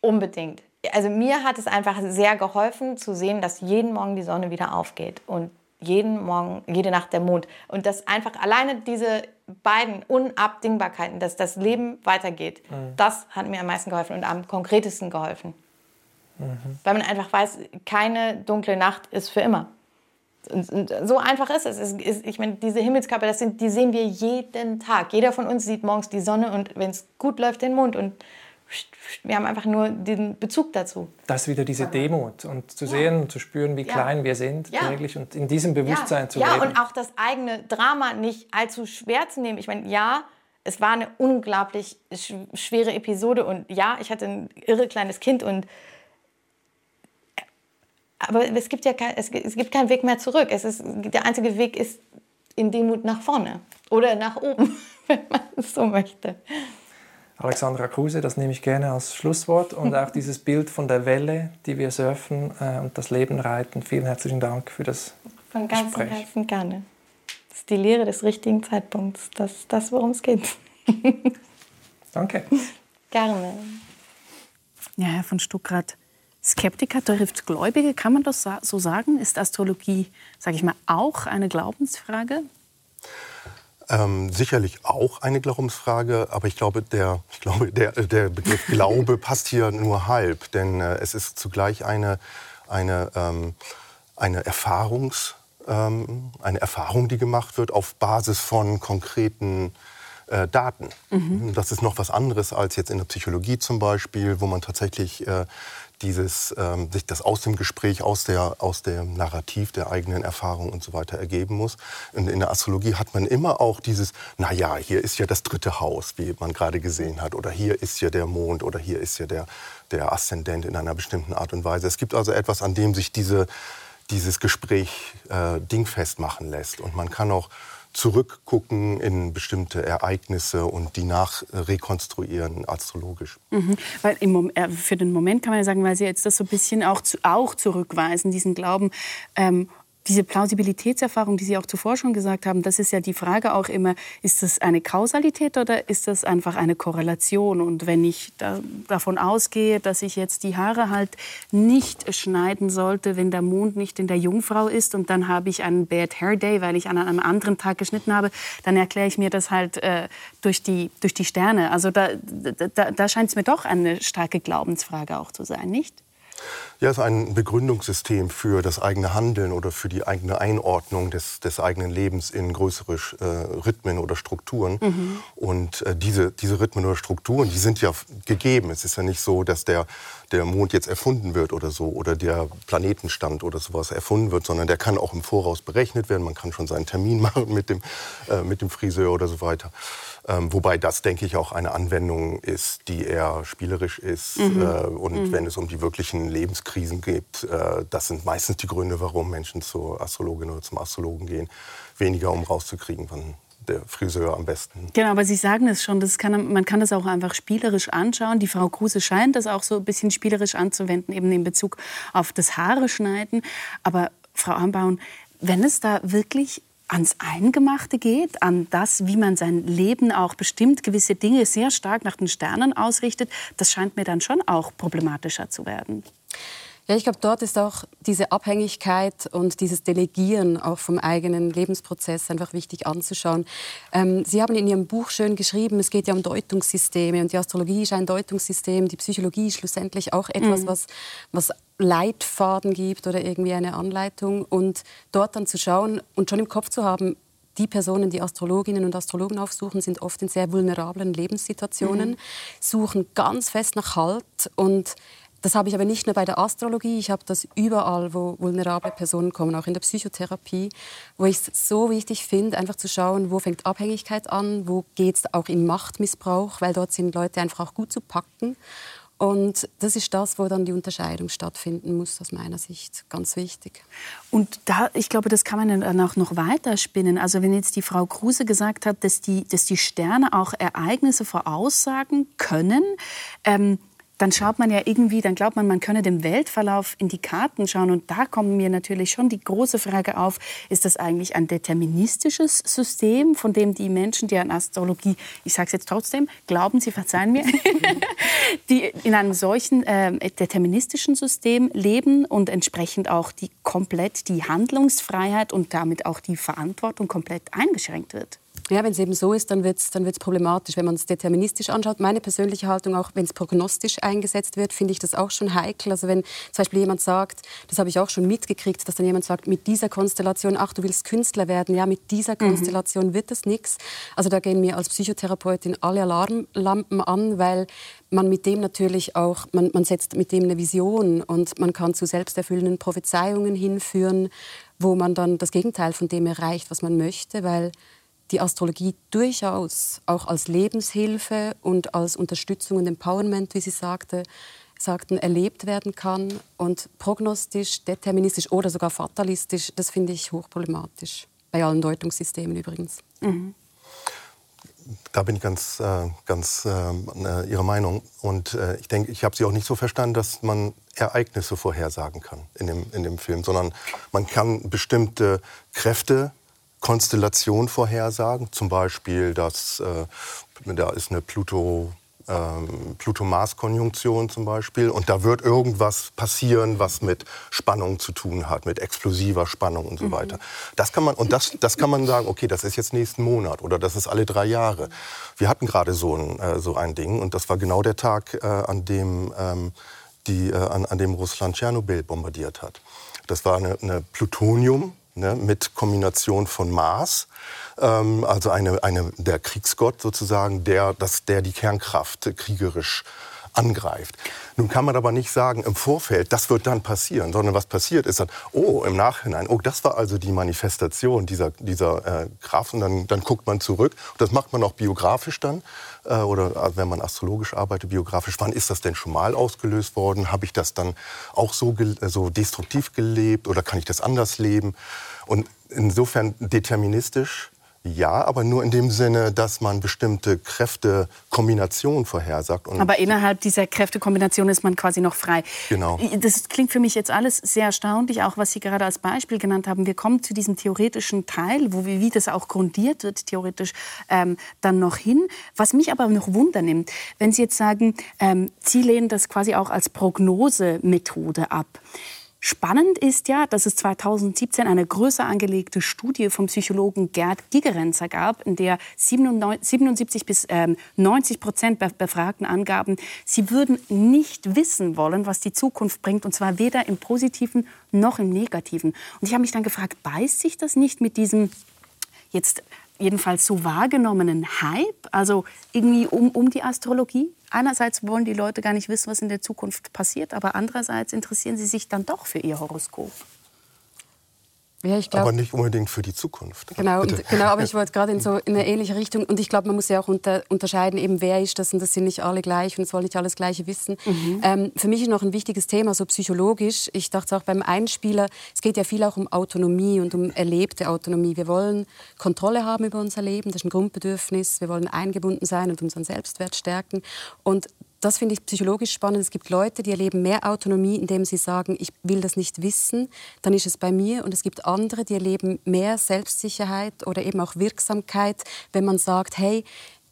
Unbedingt. Also mir hat es einfach sehr geholfen zu sehen, dass jeden Morgen die Sonne wieder aufgeht und jeden Morgen, jede Nacht der Mond. Und dass einfach alleine diese beiden Unabdingbarkeiten, dass das Leben weitergeht, mhm. das hat mir am meisten geholfen und am konkretesten geholfen. Mhm. Weil man einfach weiß, keine dunkle Nacht ist für immer. Und, und so einfach ist es. es ist, ich meine, diese Himmelskörper, das sind, die sehen wir jeden Tag. Jeder von uns sieht morgens die Sonne und wenn es gut läuft, den Mond. Und wir haben einfach nur den Bezug dazu. Das ist wieder diese Demut und zu ja. sehen und zu spüren, wie ja. klein wir sind ja. täglich und in diesem Bewusstsein zu leben. Ja, und auch das eigene Drama nicht allzu schwer zu nehmen. Ich meine, ja, es war eine unglaublich schwere Episode und ja, ich hatte ein irre kleines Kind und aber es gibt ja kein, es, es gibt keinen Weg mehr zurück. Es ist, der einzige Weg ist in Demut nach vorne oder nach oben, wenn man es so möchte. Alexandra Kruse, das nehme ich gerne als Schlusswort und auch dieses Bild von der Welle, die wir surfen äh, und das Leben reiten. Vielen herzlichen Dank für das Von ganzem Herzen gerne. Das ist die Lehre des richtigen Zeitpunkts. Das ist das, worum es geht. Danke. Gerne. Ja, Herr von Stuckrad, Skeptiker trifft Gläubige, kann man das so sagen? Ist Astrologie, sage ich mal, auch eine Glaubensfrage? Ähm, sicherlich auch eine Glaubensfrage, aber ich glaube, der, ich glaube, der, der Begriff Glaube passt hier nur halb, denn äh, es ist zugleich eine, eine, ähm, eine, Erfahrungs, ähm, eine Erfahrung, die gemacht wird auf Basis von konkreten äh, Daten. Mhm. Das ist noch was anderes als jetzt in der Psychologie zum Beispiel, wo man tatsächlich äh, dieses, ähm, sich das aus dem Gespräch, aus, der, aus dem Narrativ der eigenen Erfahrung und so weiter ergeben muss. Und in der Astrologie hat man immer auch dieses, na ja, hier ist ja das dritte Haus, wie man gerade gesehen hat, oder hier ist ja der Mond, oder hier ist ja der, der Aszendent in einer bestimmten Art und Weise. Es gibt also etwas, an dem sich diese, dieses Gespräch äh, dingfest machen lässt. Und man kann auch zurückgucken in bestimmte Ereignisse und die nachrekonstruieren astrologisch. Mhm. Weil im, äh, für den Moment kann man ja sagen, weil Sie jetzt das so ein bisschen auch, zu, auch zurückweisen, diesen Glauben. Ähm, diese Plausibilitätserfahrung, die Sie auch zuvor schon gesagt haben, das ist ja die Frage auch immer, ist das eine Kausalität oder ist das einfach eine Korrelation? Und wenn ich da, davon ausgehe, dass ich jetzt die Haare halt nicht schneiden sollte, wenn der Mond nicht in der Jungfrau ist und dann habe ich einen Bad Hair Day, weil ich an einem anderen Tag geschnitten habe, dann erkläre ich mir das halt äh, durch, die, durch die Sterne. Also da, da, da scheint es mir doch eine starke Glaubensfrage auch zu sein, nicht? Ja, es ist ein Begründungssystem für das eigene Handeln oder für die eigene Einordnung des, des eigenen Lebens in größere äh, Rhythmen oder Strukturen. Mhm. Und äh, diese, diese Rhythmen oder Strukturen, die sind ja gegeben. Es ist ja nicht so, dass der, der Mond jetzt erfunden wird oder so oder der Planetenstand oder sowas erfunden wird, sondern der kann auch im Voraus berechnet werden. Man kann schon seinen Termin machen mit dem, äh, mit dem Friseur oder so weiter. Ähm, wobei das, denke ich, auch eine Anwendung ist, die eher spielerisch ist. Mhm. Äh, und mhm. wenn es um die wirklichen Lebenskrisen geht, äh, das sind meistens die Gründe, warum Menschen zur Astrologin oder zum Astrologen gehen. Weniger, um rauszukriegen, wann der Friseur am besten. Genau, aber Sie sagen es schon, das kann, man kann das auch einfach spielerisch anschauen. Die Frau Kruse scheint das auch so ein bisschen spielerisch anzuwenden, eben in Bezug auf das Haare schneiden. Aber Frau Ambauen, wenn es da wirklich ans Eingemachte geht, an das, wie man sein Leben auch bestimmt, gewisse Dinge sehr stark nach den Sternen ausrichtet, das scheint mir dann schon auch problematischer zu werden. Ja, ich glaube, dort ist auch diese Abhängigkeit und dieses Delegieren auch vom eigenen Lebensprozess einfach wichtig anzuschauen. Ähm, Sie haben in Ihrem Buch schön geschrieben, es geht ja um Deutungssysteme und die Astrologie ist ein Deutungssystem, die Psychologie ist schlussendlich auch etwas, mhm. was, was Leitfaden gibt oder irgendwie eine Anleitung und dort dann zu schauen und schon im Kopf zu haben, die Personen, die Astrologinnen und Astrologen aufsuchen, sind oft in sehr vulnerablen Lebenssituationen, mhm. suchen ganz fest nach Halt und das habe ich aber nicht nur bei der Astrologie, ich habe das überall, wo vulnerable Personen kommen, auch in der Psychotherapie, wo ich es so wichtig finde, einfach zu schauen, wo fängt Abhängigkeit an, wo geht es auch in Machtmissbrauch, weil dort sind Leute einfach auch gut zu packen. Und das ist das, wo dann die Unterscheidung stattfinden muss, aus meiner Sicht. Ganz wichtig. Und da, ich glaube, das kann man dann auch noch weiter spinnen. Also wenn jetzt die Frau Kruse gesagt hat, dass die, dass die Sterne auch Ereignisse voraussagen können, ähm, dann schaut man ja irgendwie, dann glaubt man, man könne dem Weltverlauf in die Karten schauen. Und da kommt mir natürlich schon die große Frage auf, ist das eigentlich ein deterministisches System, von dem die Menschen, die an Astrologie, ich sage es jetzt trotzdem, glauben, sie verzeihen mir, die in einem solchen äh, deterministischen System leben und entsprechend auch die komplett die Handlungsfreiheit und damit auch die Verantwortung komplett eingeschränkt wird? Ja, wenn es eben so ist, dann wird es dann wird's problematisch, wenn man es deterministisch anschaut. Meine persönliche Haltung, auch wenn es prognostisch eingesetzt wird, finde ich das auch schon heikel. Also wenn zum Beispiel jemand sagt, das habe ich auch schon mitgekriegt, dass dann jemand sagt, mit dieser Konstellation, ach, du willst Künstler werden, ja, mit dieser mhm. Konstellation mhm. wird das nichts. Also da gehen mir als Psychotherapeutin alle Alarmlampen an, weil man mit dem natürlich auch, man, man setzt mit dem eine Vision und man kann zu selbsterfüllenden Prophezeiungen hinführen, wo man dann das Gegenteil von dem erreicht, was man möchte, weil die Astrologie durchaus auch als Lebenshilfe und als Unterstützung und Empowerment, wie Sie sagte, sagten, erlebt werden kann. Und prognostisch, deterministisch oder sogar fatalistisch, das finde ich hochproblematisch. Bei allen Deutungssystemen übrigens. Mhm. Da bin ich ganz, äh, ganz äh, Ihrer Meinung. Und äh, ich denke, ich habe Sie auch nicht so verstanden, dass man Ereignisse vorhersagen kann in dem, in dem Film, sondern man kann bestimmte Kräfte Konstellation vorhersagen. Zum Beispiel, dass äh, da ist eine Pluto, ähm, Pluto-Mars-Konjunktion zum Beispiel. Und da wird irgendwas passieren, was mit Spannung zu tun hat, mit explosiver Spannung und so mhm. weiter. Das kann man, und das, das kann man sagen, okay, das ist jetzt nächsten Monat oder das ist alle drei Jahre. Wir hatten gerade so ein, äh, so ein Ding und das war genau der Tag, äh, an, dem, ähm, die, äh, an, an dem Russland Tschernobyl bombardiert hat. Das war eine, eine Plutonium, ne, mit Kombination von Mars, ähm, also eine, eine, der Kriegsgott sozusagen, der, das, der die Kernkraft kriegerisch angreift. Nun kann man aber nicht sagen im Vorfeld, das wird dann passieren, sondern was passiert ist dann, oh, im Nachhinein, oh, das war also die Manifestation dieser, dieser äh, Kraft und dann, dann guckt man zurück. Das macht man auch biografisch dann äh, oder äh, wenn man astrologisch arbeitet, biografisch. Wann ist das denn schon mal ausgelöst worden? Habe ich das dann auch so, so destruktiv gelebt oder kann ich das anders leben? Und insofern deterministisch Ja, aber nur in dem Sinne, dass man bestimmte Kräftekombinationen vorhersagt. aber innerhalb dieser Kräftekombination ist man quasi noch frei. Genau. Das klingt für mich jetzt alles sehr erstaunlich, auch was Sie gerade als Beispiel genannt haben. Wir kommen zu diesem theoretischen Teil, wo wir, wie das auch grundiert wird, theoretisch ähm, dann noch hin. Was mich aber noch wundernimmt, wenn Sie jetzt sagen, ähm, Sie lehnen das quasi auch als Prognosemethode ab. Spannend ist ja, dass es 2017 eine größer angelegte Studie vom Psychologen Gerd Gigerenzer gab, in der 77 bis 90 ähm, Prozent der Befragten angaben, sie würden nicht wissen wollen, was die Zukunft bringt, und zwar weder im Positiven noch im Negativen. Und ich habe mich dann gefragt, beißt sich das nicht mit diesem jetzt jedenfalls so wahrgenommenen Hype, also irgendwie um, um die Astrologie? Einerseits wollen die Leute gar nicht wissen, was in der Zukunft passiert, aber andererseits interessieren sie sich dann doch für ihr Horoskop. Ja, ich glaub, aber nicht unbedingt für die Zukunft. Genau, und, genau aber ich wollte gerade in so in eine ähnliche Richtung. Und ich glaube, man muss ja auch unter, unterscheiden, eben wer ist das und das sind nicht alle gleich und es wollen nicht alles Gleiche wissen. Mhm. Ähm, für mich ist noch ein wichtiges Thema, so psychologisch. Ich dachte auch beim Einspieler, es geht ja viel auch um Autonomie und um erlebte Autonomie. Wir wollen Kontrolle haben über unser Leben, das ist ein Grundbedürfnis. Wir wollen eingebunden sein und unseren Selbstwert stärken. Und das finde ich psychologisch spannend. Es gibt Leute, die erleben mehr Autonomie, indem sie sagen, ich will das nicht wissen, dann ist es bei mir. Und es gibt andere, die erleben mehr Selbstsicherheit oder eben auch Wirksamkeit, wenn man sagt, hey,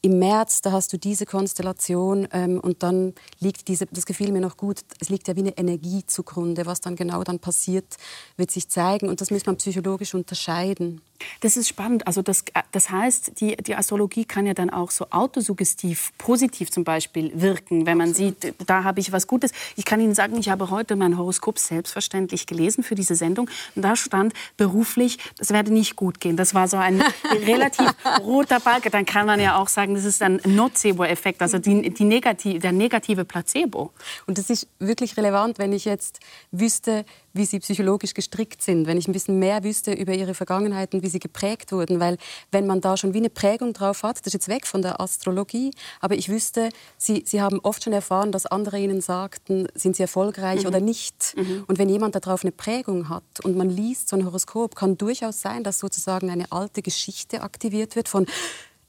im März, da hast du diese Konstellation ähm, und dann liegt diese, das gefiel mir noch gut, es liegt ja wie eine Energie zugrunde. Was dann genau dann passiert, wird sich zeigen und das muss man psychologisch unterscheiden. Das ist spannend. Also das, das heißt, die, die Astrologie kann ja dann auch so autosuggestiv, positiv zum Beispiel wirken, wenn man sieht, da habe ich was Gutes. Ich kann Ihnen sagen, ich habe heute mein Horoskop selbstverständlich gelesen für diese Sendung. Und da stand beruflich, das werde nicht gut gehen. Das war so ein relativ roter Balken. Dann kann man ja auch sagen, das ist ein Nocebo-Effekt, also die, die negativ, der negative Placebo. Und das ist wirklich relevant, wenn ich jetzt wüsste, wie sie psychologisch gestrickt sind, wenn ich ein bisschen mehr wüsste über ihre Vergangenheit und wie sie geprägt wurden. Weil wenn man da schon wie eine Prägung drauf hat, das ist jetzt weg von der Astrologie, aber ich wüsste, sie, sie haben oft schon erfahren, dass andere ihnen sagten, sind sie erfolgreich mhm. oder nicht. Mhm. Und wenn jemand darauf eine Prägung hat und man liest so ein Horoskop, kann durchaus sein, dass sozusagen eine alte Geschichte aktiviert wird von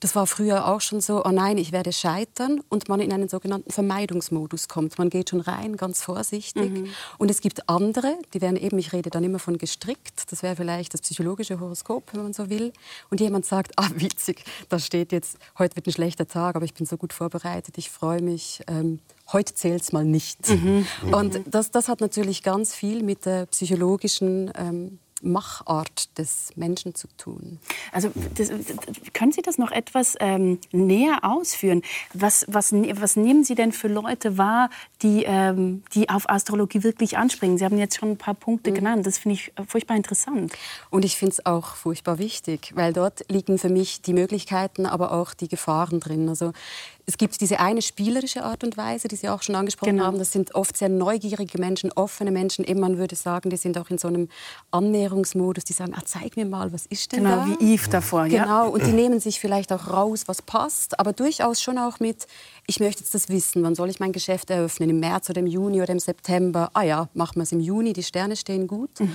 das war früher auch schon so, oh nein, ich werde scheitern und man in einen sogenannten Vermeidungsmodus kommt. Man geht schon rein, ganz vorsichtig. Mhm. Und es gibt andere, die werden eben, ich rede dann immer von gestrickt, das wäre vielleicht das psychologische Horoskop, wenn man so will. Und jemand sagt, ah witzig, da steht jetzt, heute wird ein schlechter Tag, aber ich bin so gut vorbereitet, ich freue mich. Ähm, heute zählt es mal nicht. Mhm. Und das, das hat natürlich ganz viel mit der psychologischen ähm, Machart des Menschen zu tun. Also das, können Sie das noch etwas ähm, näher ausführen? Was, was, was nehmen Sie denn für Leute wahr, die, ähm, die auf Astrologie wirklich anspringen? Sie haben jetzt schon ein paar Punkte mhm. genannt. Das finde ich furchtbar interessant. Und ich finde es auch furchtbar wichtig, weil dort liegen für mich die Möglichkeiten, aber auch die Gefahren drin. Also es gibt diese eine spielerische Art und Weise, die Sie auch schon angesprochen genau. haben. Das sind oft sehr neugierige Menschen, offene Menschen. Eben man würde sagen, die sind auch in so einem Annäherungsmodus. Die sagen, ah, zeig mir mal, was ist denn genau, da? Genau, wie Eve davor. Genau, ja. und die nehmen sich vielleicht auch raus, was passt, aber durchaus schon auch mit, ich möchte jetzt das wissen, wann soll ich mein Geschäft eröffnen, im März oder im Juni oder im September. Ah ja, machen wir es im Juni, die Sterne stehen gut. Mhm.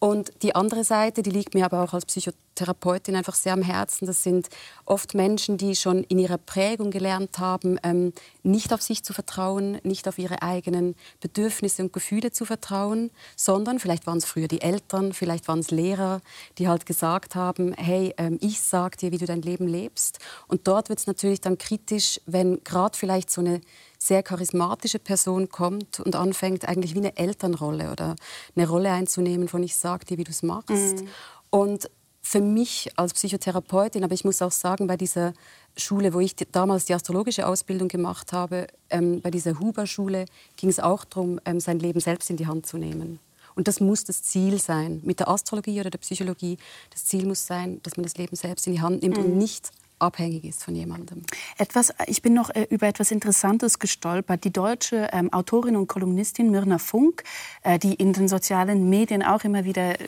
Und die andere Seite, die liegt mir aber auch als Psychotherapeutin einfach sehr am Herzen. Das sind oft Menschen, die schon in ihrer Prägung gelernt haben, ähm, nicht auf sich zu vertrauen, nicht auf ihre eigenen Bedürfnisse und Gefühle zu vertrauen, sondern vielleicht waren es früher die Eltern, vielleicht waren es Lehrer, die halt gesagt haben, hey, ähm, ich sag dir, wie du dein Leben lebst. Und dort wird es natürlich dann kritisch, wenn gerade vielleicht so eine sehr charismatische Person kommt und anfängt eigentlich wie eine Elternrolle oder eine Rolle einzunehmen von ich sag dir, wie du es machst. Mhm. Und für mich als Psychotherapeutin, aber ich muss auch sagen, bei dieser Schule, wo ich damals die astrologische Ausbildung gemacht habe, ähm, bei dieser Huber-Schule ging es auch darum, ähm, sein Leben selbst in die Hand zu nehmen. Und das muss das Ziel sein. Mit der Astrologie oder der Psychologie, das Ziel muss sein, dass man das Leben selbst in die Hand nimmt mhm. und nicht abhängig ist von jemandem. Etwas, ich bin noch äh, über etwas Interessantes gestolpert. Die deutsche ähm, Autorin und Kolumnistin Mirna Funk, äh, die in den sozialen Medien auch immer wieder, äh,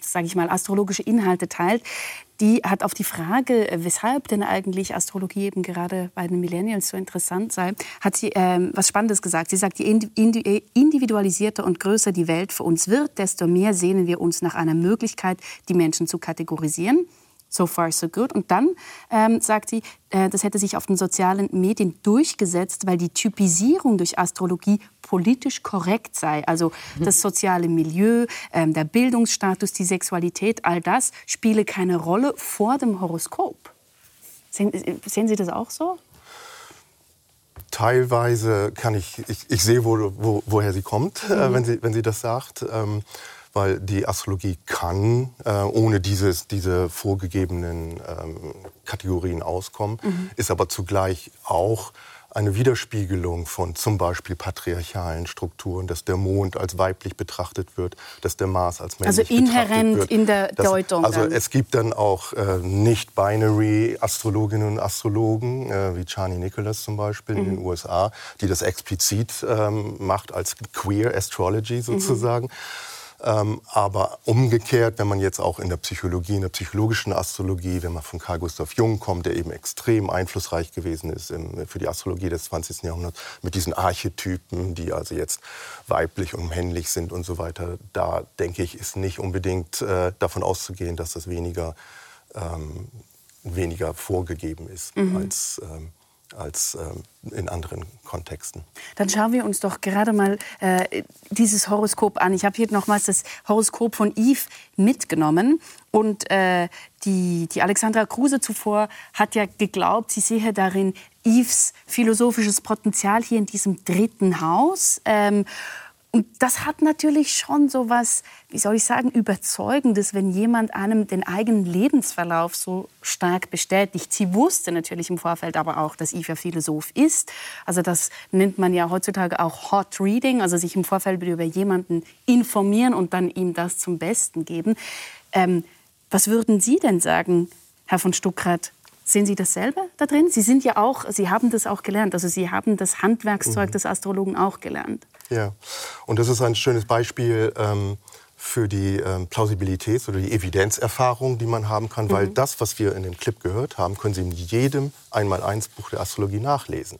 sage ich mal, astrologische Inhalte teilt, die hat auf die Frage, äh, weshalb denn eigentlich Astrologie eben gerade bei den Millennials so interessant sei, hat sie ähm, was Spannendes gesagt. Sie sagt, je individualisierter und größer die Welt für uns wird, desto mehr sehnen wir uns nach einer Möglichkeit, die Menschen zu kategorisieren So far, so good. Und dann ähm, sagt sie, äh, das hätte sich auf den sozialen Medien durchgesetzt, weil die Typisierung durch Astrologie politisch korrekt sei. Also mhm. das soziale Milieu, ähm, der Bildungsstatus, die Sexualität, all das spiele keine Rolle vor dem Horoskop. Sehen, äh, sehen Sie das auch so? Teilweise kann ich, ich, ich sehe, wo, wo, woher sie kommt, äh, mhm. äh, wenn, sie, wenn sie das sagt. Ähm, weil die Astrologie kann äh, ohne dieses, diese vorgegebenen ähm, Kategorien auskommen, mhm. ist aber zugleich auch eine Widerspiegelung von zum Beispiel patriarchalen Strukturen, dass der Mond als weiblich betrachtet wird, dass der Mars als männlich also inhärent wird. in der das, Deutung. Also dann. es gibt dann auch äh, nicht-binary Astrologinnen und Astrologen, äh, wie Chani Nicholas zum Beispiel mhm. in den USA, die das explizit ähm, macht als Queer Astrology sozusagen. Mhm. Ähm, aber umgekehrt, wenn man jetzt auch in der Psychologie, in der psychologischen Astrologie, wenn man von Carl Gustav Jung kommt, der eben extrem einflussreich gewesen ist im, für die Astrologie des 20. Jahrhunderts, mit diesen Archetypen, die also jetzt weiblich und männlich sind und so weiter, da denke ich, ist nicht unbedingt äh, davon auszugehen, dass das weniger, ähm, weniger vorgegeben ist mhm. als ähm, als äh, in anderen Kontexten. Dann schauen wir uns doch gerade mal äh, dieses Horoskop an. Ich habe hier nochmals das Horoskop von Yves mitgenommen. Und äh, die, die Alexandra Kruse zuvor hat ja geglaubt, sie sehe darin Yves philosophisches Potenzial hier in diesem dritten Haus. Ähm, und das hat natürlich schon so was, wie soll ich sagen, Überzeugendes, wenn jemand einem den eigenen Lebensverlauf so stark bestätigt. Sie wusste natürlich im Vorfeld aber auch, dass Eva Philosoph ist. Also das nennt man ja heutzutage auch Hot Reading, also sich im Vorfeld über jemanden informieren und dann ihm das zum Besten geben. Ähm, was würden Sie denn sagen, Herr von Stuckrad? Sehen Sie das selber da drin? Sie sind ja auch, Sie haben das auch gelernt. Also Sie haben das Handwerkszeug mhm. des Astrologen auch gelernt. Ja, und das ist ein schönes Beispiel ähm, für die ähm, Plausibilitäts- oder die Evidenzerfahrung, die man haben kann, mhm. weil das, was wir in dem Clip gehört haben, können Sie in jedem Einmal-Eins-Buch der Astrologie nachlesen.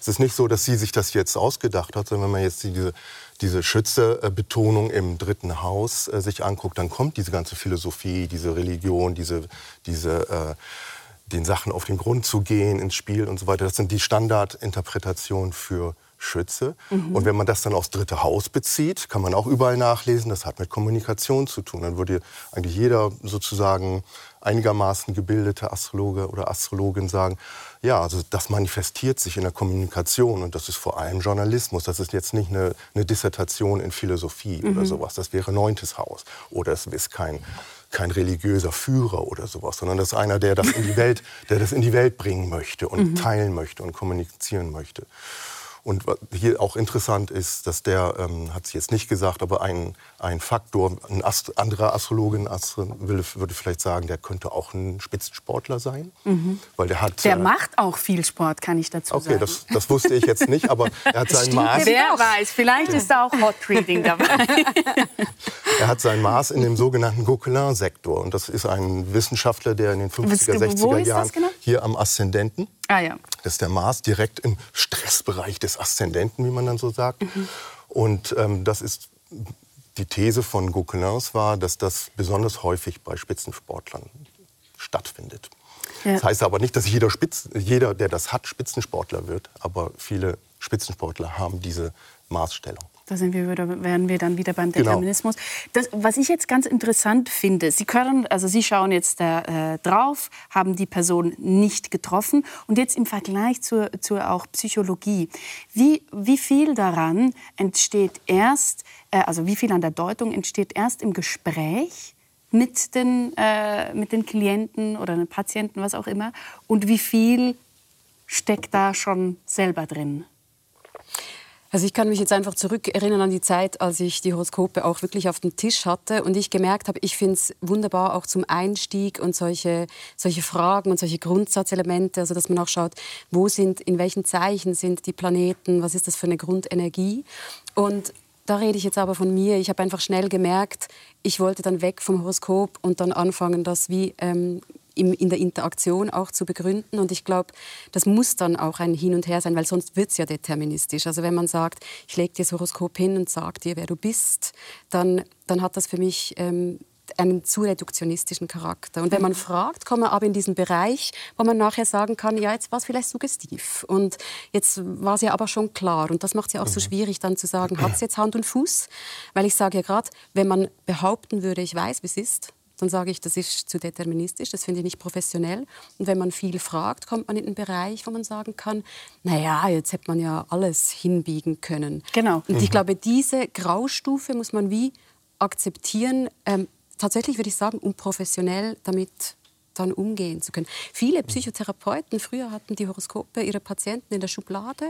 Es ist nicht so, dass sie sich das jetzt ausgedacht hat, sondern wenn man jetzt diese, diese Schütze-Betonung im dritten Haus äh, sich anguckt, dann kommt diese ganze Philosophie, diese Religion, diese, diese äh, den Sachen auf den Grund zu gehen ins Spiel und so weiter. Das sind die Standardinterpretationen für Schütze. Mhm. Und wenn man das dann aufs dritte Haus bezieht, kann man auch überall nachlesen, das hat mit Kommunikation zu tun. Dann würde eigentlich jeder sozusagen einigermaßen gebildete Astrologe oder Astrologin sagen, ja, also das manifestiert sich in der Kommunikation und das ist vor allem Journalismus. Das ist jetzt nicht eine, eine Dissertation in Philosophie mhm. oder sowas. Das wäre neuntes Haus oder es ist kein kein religiöser Führer oder sowas, sondern das ist einer, der das in die Welt, der das in die Welt bringen möchte und mhm. teilen möchte und kommunizieren möchte. Und hier auch interessant ist, dass der, ähm, hat es jetzt nicht gesagt, aber ein, ein Faktor, ein Ast anderer Astrologin Astro würde, würde vielleicht sagen, der könnte auch ein Spitzensportler sein. Mhm. Weil der hat. Der äh, macht auch viel Sport, kann ich dazu okay, sagen. Okay, das, das, wusste ich jetzt nicht, aber er hat sein Maß. Wer weiß, vielleicht ist da auch Hot Reading dabei. er hat sein Maß in dem sogenannten Gauquelin-Sektor. Und das ist ein Wissenschaftler, der in den 50er, 60er Jahren genau? hier am Aszendenten Ah, ja. Das ist der Mars direkt im Stressbereich des Aszendenten, wie man dann so sagt. Mhm. Und ähm, das ist die These von Gauquelins war, dass das besonders häufig bei Spitzensportlern stattfindet. Ja. Das heißt aber nicht, dass jeder, Spitz, jeder, der das hat, Spitzensportler wird. Aber viele Spitzensportler haben diese Maßstellung. Da sind wir wieder, wären wir dann wieder beim genau. Determinismus. Genau. Das, was ich jetzt ganz interessant finde, Sie können, also Sie schauen jetzt da, äh, drauf, haben die Person nicht getroffen und jetzt im Vergleich zur, zur auch Psychologie, wie, wie viel daran entsteht erst, äh, also wie viel an der Deutung entsteht erst im Gespräch mit den, äh, mit den Klienten oder den Patienten, was auch immer, und wie viel steckt da schon selber drin? Also ich kann mich jetzt einfach zurückerinnern an die Zeit, als ich die Horoskope auch wirklich auf dem Tisch hatte und ich gemerkt habe, ich finde es wunderbar auch zum Einstieg und solche, solche Fragen und solche Grundsatzelemente, also dass man auch schaut, wo sind, in welchen Zeichen sind die Planeten, was ist das für eine Grundenergie und da rede ich jetzt aber von mir. Ich habe einfach schnell gemerkt, ich wollte dann weg vom Horoskop und dann anfangen, das wie ähm, in der Interaktion auch zu begründen. Und ich glaube, das muss dann auch ein Hin und Her sein, weil sonst wird es ja deterministisch. Also wenn man sagt, ich lege dir das Horoskop hin und sage dir, wer du bist, dann, dann hat das für mich... Ähm, einen zu reduktionistischen Charakter. Und wenn man fragt, kommt man aber in diesen Bereich, wo man nachher sagen kann, ja, jetzt war es vielleicht suggestiv. Und jetzt war es ja aber schon klar. Und das macht es ja auch so mhm. schwierig, dann zu sagen, hat es jetzt Hand und Fuß? Weil ich sage ja gerade, wenn man behaupten würde, ich weiß, wie es ist, dann sage ich, das ist zu deterministisch, das finde ich nicht professionell. Und wenn man viel fragt, kommt man in einen Bereich, wo man sagen kann, naja, jetzt hätte man ja alles hinbiegen können. Genau. Und ich mhm. glaube, diese Graustufe muss man wie akzeptieren, ähm, tatsächlich würde ich sagen, um professionell damit dann umgehen zu können. Viele Psychotherapeuten früher hatten die Horoskope ihrer Patienten in der Schublade.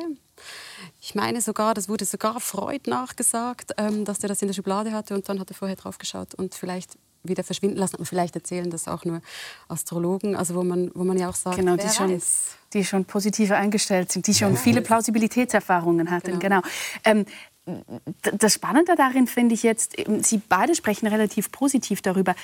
Ich meine sogar, das wurde sogar Freud nachgesagt, ähm, dass er das in der Schublade hatte und dann hat er vorher drauf geschaut und vielleicht wieder verschwinden lassen. Und vielleicht erzählen das auch nur Astrologen, also wo man, wo man ja auch sagt, genau, die schon, die schon positiver eingestellt sind, die schon ja. viele Plausibilitätserfahrungen hatten. Genau. genau. Ähm, das Spannende darin finde ich jetzt, Sie beide sprechen relativ positiv darüber.